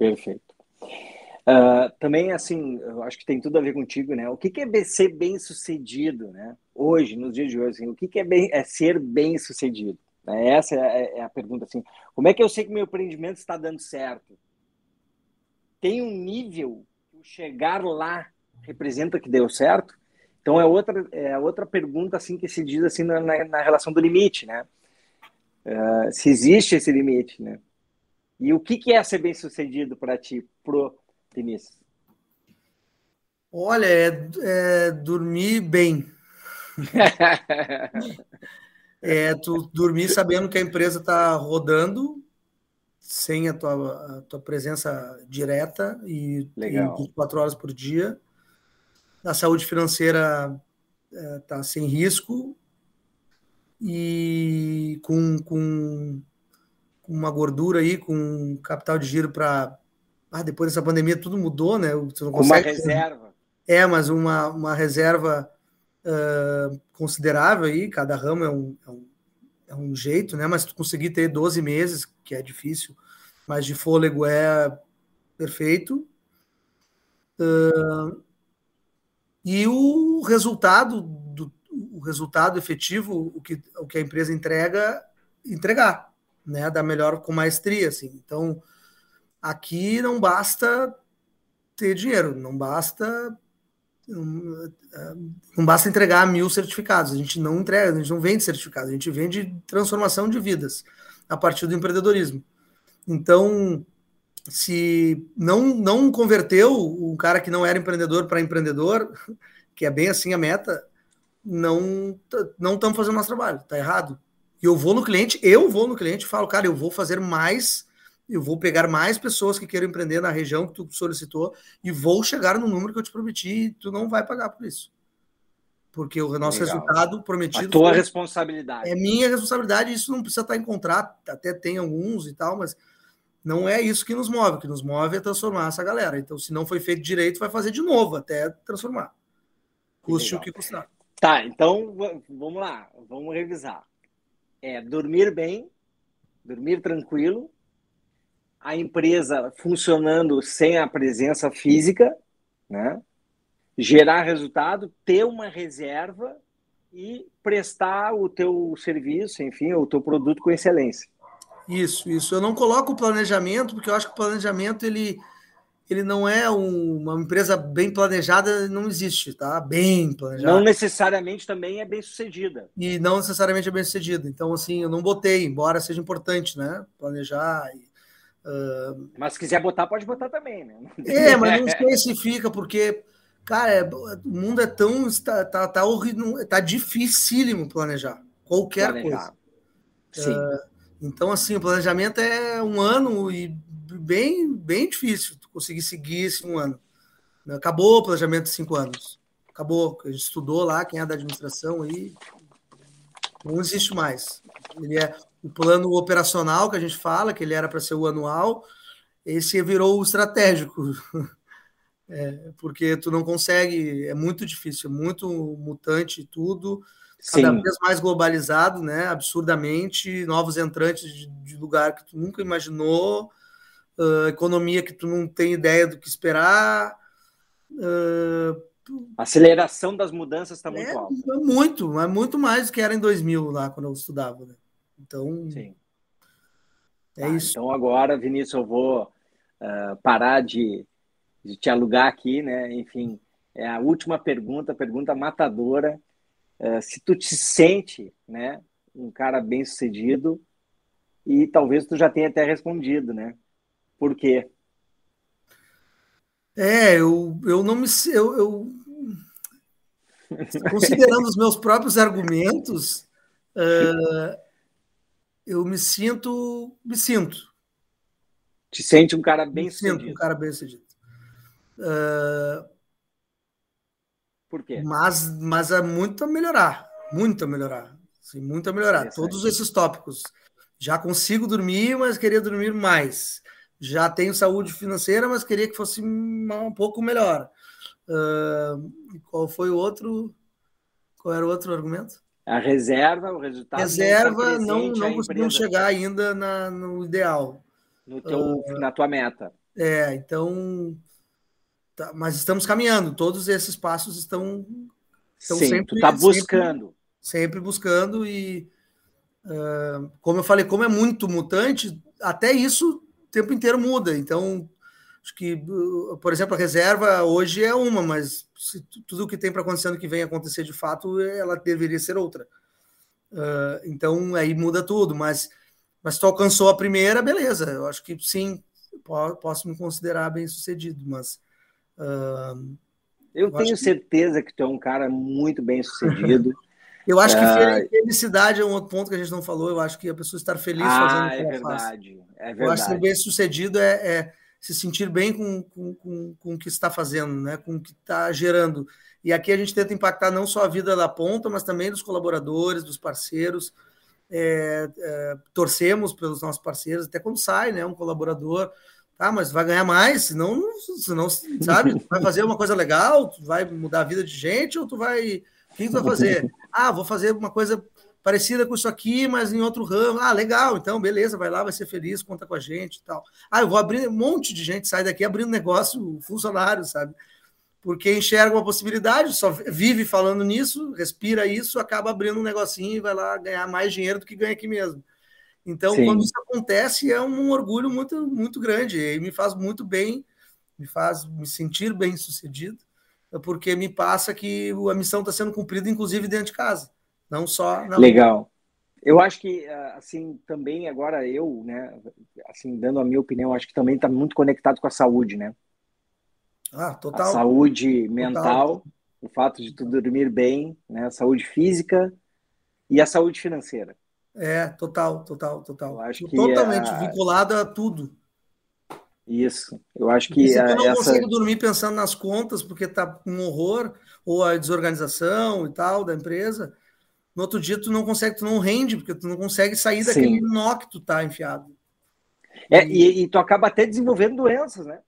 Perfeito. Uh, também, assim, eu acho que tem tudo a ver contigo, né? O que, que é ser bem sucedido, né? Hoje, nos dias de hoje, assim, o que, que é, bem, é ser bem sucedido? Né? Essa é, é, a pergunta, assim. Como é que eu sei que meu empreendimento está dando certo? Tem um nível que chegar lá representa que deu certo? Então é outra, é outra pergunta assim que se diz assim na, na relação do limite, né? Uh, se existe esse limite, né? E o que, que é ser bem sucedido para ti, pro Vinícius? Olha, é, é dormir bem. é tu dormir sabendo que a empresa está rodando sem a tua, a tua presença direta e, Legal. e 24 horas por dia. A saúde financeira está é, sem risco e com, com uma gordura aí, com capital de giro para. Ah, depois dessa pandemia tudo mudou, né? Você não consegue... Uma reserva. É, mas uma, uma reserva uh, considerável aí, cada ramo é um, é, um, é um jeito, né? Mas tu conseguir ter 12 meses, que é difícil, mas de fôlego é perfeito. Uh, e o resultado do o resultado efetivo, o que, o que a empresa entrega, entregar, né, da melhor com maestria, assim. Então, aqui não basta ter dinheiro, não basta não basta entregar mil certificados, a gente não entrega, a gente não vende certificados, a gente vende transformação de vidas a partir do empreendedorismo. Então, se não, não converteu um cara que não era empreendedor para empreendedor, que é bem assim a meta, não não estamos fazendo nosso trabalho, tá errado. E eu vou no cliente, eu vou no cliente e falo, cara, eu vou fazer mais, eu vou pegar mais pessoas que queiram empreender na região que tu solicitou e vou chegar no número que eu te prometi e tu não vai pagar por isso. Porque o nosso Legal. resultado prometido. A tua responsabilidade. É minha responsabilidade, isso não precisa estar em contrato, até tem alguns e tal, mas não é isso que nos move. O que nos move é transformar essa galera. Então, se não foi feito direito, vai fazer de novo até transformar. Custe o que custar. Tá, então vamos lá, vamos revisar. É dormir bem, dormir tranquilo, a empresa funcionando sem a presença física, né? Gerar resultado, ter uma reserva e prestar o teu serviço, enfim, o teu produto com excelência. Isso, isso. Eu não coloco o planejamento, porque eu acho que o planejamento ele, ele não é um, uma empresa bem planejada, não existe, tá? Bem planejada. Não necessariamente também é bem sucedida. E não necessariamente é bem sucedida. Então, assim, eu não botei, embora seja importante, né? Planejar. Uh... Mas se quiser botar, pode botar também, né? É, mas não especifica, porque, cara, é, o mundo é tão. Está, tá, tá, horrível, tá dificílimo planejar qualquer planejar. coisa. Sim. Uh, então, assim, o planejamento é um ano e bem, bem difícil conseguir seguir esse um ano. Acabou o planejamento de cinco anos. Acabou. A gente estudou lá, quem é da administração aí, não existe mais. Ele é o plano operacional que a gente fala, que ele era para ser o anual, esse virou o estratégico. É, porque tu não consegue, é muito difícil, é muito mutante tudo, cada Sim. vez mais globalizado, né? Absurdamente, novos entrantes de, de lugar que tu nunca imaginou, uh, economia que tu não tem ideia do que esperar. Uh, a aceleração das mudanças está muito é, alta. É muito, é muito mais do que era em 2000 lá quando eu estudava. Né? Então, Sim. é ah, isso. Então agora, Vinícius, eu vou uh, parar de, de te alugar aqui, né? Enfim, é a última pergunta, pergunta matadora. Uh, se tu te sente, né, um cara bem sucedido e talvez tu já tenha até respondido, né? Por quê? É, eu, eu não me. Eu, eu considerando os meus próprios argumentos, uh, eu me sinto. Me sinto. Te sente um cara bem me sucedido. Sinto um cara bem sucedido. Uh, Por quê? Mas, mas é muito a melhorar. Muito a melhorar. Sim, muito a melhorar. Todos esses tópicos. Já consigo dormir, mas queria dormir mais já tenho saúde financeira, mas queria que fosse um pouco melhor. Uh, qual foi o outro? Qual era o outro argumento? A reserva, o resultado. Reserva não, não conseguimos chegar ainda na, no ideal. No teu, uh, na tua meta. É, então. Tá, mas estamos caminhando, todos esses passos estão. estão Sim, sempre, tu está buscando. Sempre, sempre, buscando e. Uh, como eu falei, como é muito mutante, até isso tempo inteiro muda. Então, acho que, por exemplo, a reserva hoje é uma, mas se tudo o que tem para acontecer ano que vem acontecer de fato, ela deveria ser outra. Uh, então, aí muda tudo. Mas, mas tu alcançou a primeira, beleza. Eu acho que sim, posso me considerar bem sucedido, mas. Uh, eu, eu tenho certeza que... que tu é um cara muito bem sucedido. Eu acho que é. felicidade é um outro ponto que a gente não falou. Eu acho que a pessoa estar feliz ah, fazendo o que é ela verdade, faz. É verdade. Eu acho que ser bem sucedido é, é, se sentir bem com, com, com, com o que está fazendo, né? com o que está gerando. E aqui a gente tenta impactar não só a vida da ponta, mas também dos colaboradores, dos parceiros. É, é, torcemos pelos nossos parceiros, até quando sai né, um colaborador. Tá, mas vai ganhar mais, senão, senão sabe, vai fazer uma coisa legal, vai mudar a vida de gente ou tu vai o que, tu vai fazer? Ah, vou fazer uma coisa parecida com isso aqui, mas em outro ramo. Ah, legal, então beleza, vai lá, vai ser feliz, conta com a gente e tal. Ah, eu vou abrir um monte de gente sai daqui abrindo negócio, funcionário, sabe? Porque enxerga uma possibilidade, só vive falando nisso, respira isso, acaba abrindo um negocinho e vai lá ganhar mais dinheiro do que ganha aqui mesmo. Então, Sim. quando isso acontece, é um orgulho muito, muito grande e me faz muito bem, me faz me sentir bem sucedido, porque me passa que a missão está sendo cumprida, inclusive dentro de casa não só na Legal. Eu acho que, ah, assim, também agora eu, né, assim, dando a minha opinião, acho que também está muito conectado com a saúde, né? Ah, total. A saúde mental, total. o fato de tu dormir bem, né, a saúde física e a saúde financeira. É, total, total, total. Eu acho que Totalmente a... vinculado a tudo. Isso. Eu acho que. Se tu não essa... consegue dormir pensando nas contas, porque tá um horror, ou a desorganização e tal da empresa, no outro dia tu não consegue, tu não rende, porque tu não consegue sair daquele Sim. nó que tu tá enfiado. É, e, e, tu acaba até desenvolvendo doenças, né?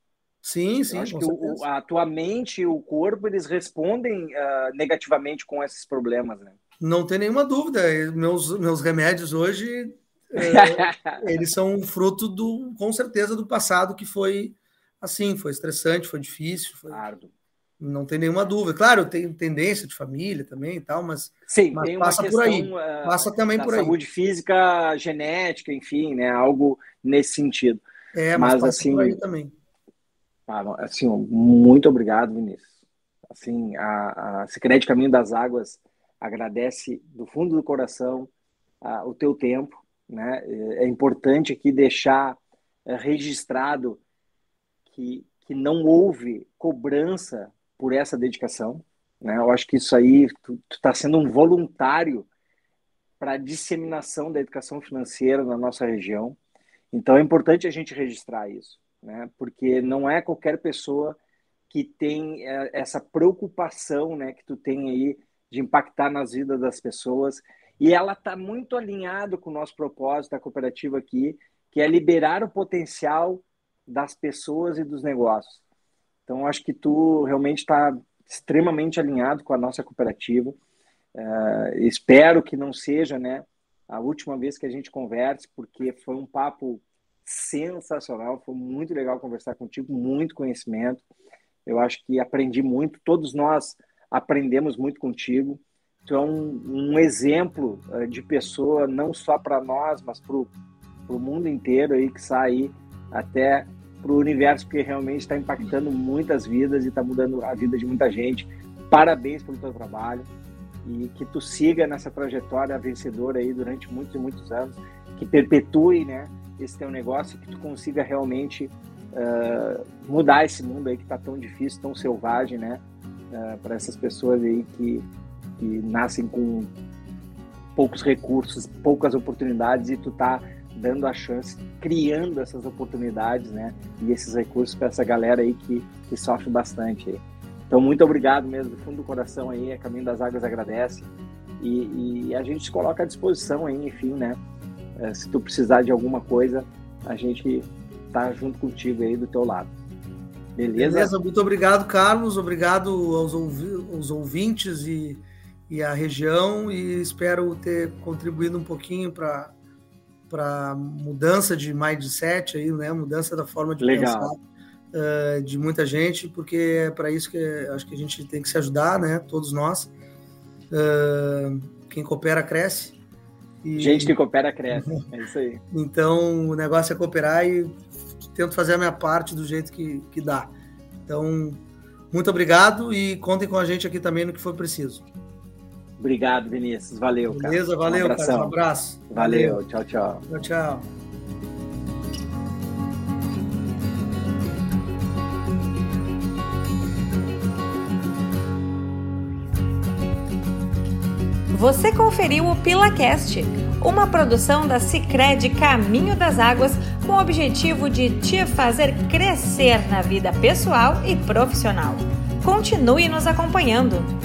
Sim, sim. Eu acho que o, a tua mente e o corpo, eles respondem uh, negativamente com esses problemas, né? Não tem nenhuma dúvida. Meus, meus remédios hoje, é, eles são fruto do, com certeza, do passado que foi assim, foi estressante, foi difícil. Foi... Não tem nenhuma dúvida. Claro, tem tendência de família também e tal, mas, Sim, mas tem passa questão, por aí. Ah, passa também por aí. Saúde física, genética, enfim, né? Algo nesse sentido. É, mas, mas assim, também. Ah, assim, muito obrigado, Vinícius. Assim, a, a Secrete Caminho das Águas agradece do fundo do coração a, o teu tempo, né? É importante aqui deixar é, registrado que, que não houve cobrança por essa dedicação. Né? Eu acho que isso aí, tu está sendo um voluntário para a disseminação da educação financeira na nossa região. Então é importante a gente registrar isso, né? porque não é qualquer pessoa que tem é, essa preocupação né, que tu tem aí de impactar nas vidas das pessoas. E ela está muito alinhada com o nosso propósito da cooperativa aqui, que é liberar o potencial das pessoas e dos negócios. Então, acho que tu realmente está extremamente alinhado com a nossa cooperativa. Uh, espero que não seja né, a última vez que a gente converse, porque foi um papo sensacional, foi muito legal conversar contigo, muito conhecimento. Eu acho que aprendi muito, todos nós aprendemos muito contigo. Tu é um, um exemplo uh, de pessoa, não só para nós, mas para o mundo inteiro aí que sai até para o universo, porque realmente está impactando muitas vidas e está mudando a vida de muita gente. Parabéns pelo teu trabalho e que tu siga nessa trajetória vencedora aí durante muitos e muitos anos, que perpetue, né, esse teu negócio, que tu consiga realmente uh, mudar esse mundo aí que está tão difícil, tão selvagem, né, uh, para essas pessoas aí que, que nascem com poucos recursos, poucas oportunidades e tu tá dando a chance, criando essas oportunidades, né? E esses recursos para essa galera aí que, que sofre bastante. Então, muito obrigado mesmo, do fundo do coração aí, a Caminho das Águas agradece. E, e a gente se coloca à disposição aí, enfim, né? É, se tu precisar de alguma coisa, a gente tá junto contigo aí do teu lado. Beleza? Beleza, muito obrigado, Carlos. Obrigado aos, ouvi aos ouvintes e, e à região. E espero ter contribuído um pouquinho para para mudança de mindset aí, né? Mudança da forma de Legal. pensar uh, de muita gente, porque é para isso que acho que a gente tem que se ajudar, né? Todos nós. Uh, quem coopera cresce. E... Gente que coopera cresce, é isso aí. então o negócio é cooperar e tento fazer a minha parte do jeito que, que dá. Então, muito obrigado e contem com a gente aqui também no que for preciso. Obrigado, Vinícius. Valeu, cara. Beleza, valeu, um cara. Um abraço. Valeu. valeu. Tchau, tchau. Tchau, tchau. Você conferiu o PilaCast, uma produção da Cicred Caminho das Águas com o objetivo de te fazer crescer na vida pessoal e profissional. Continue nos acompanhando.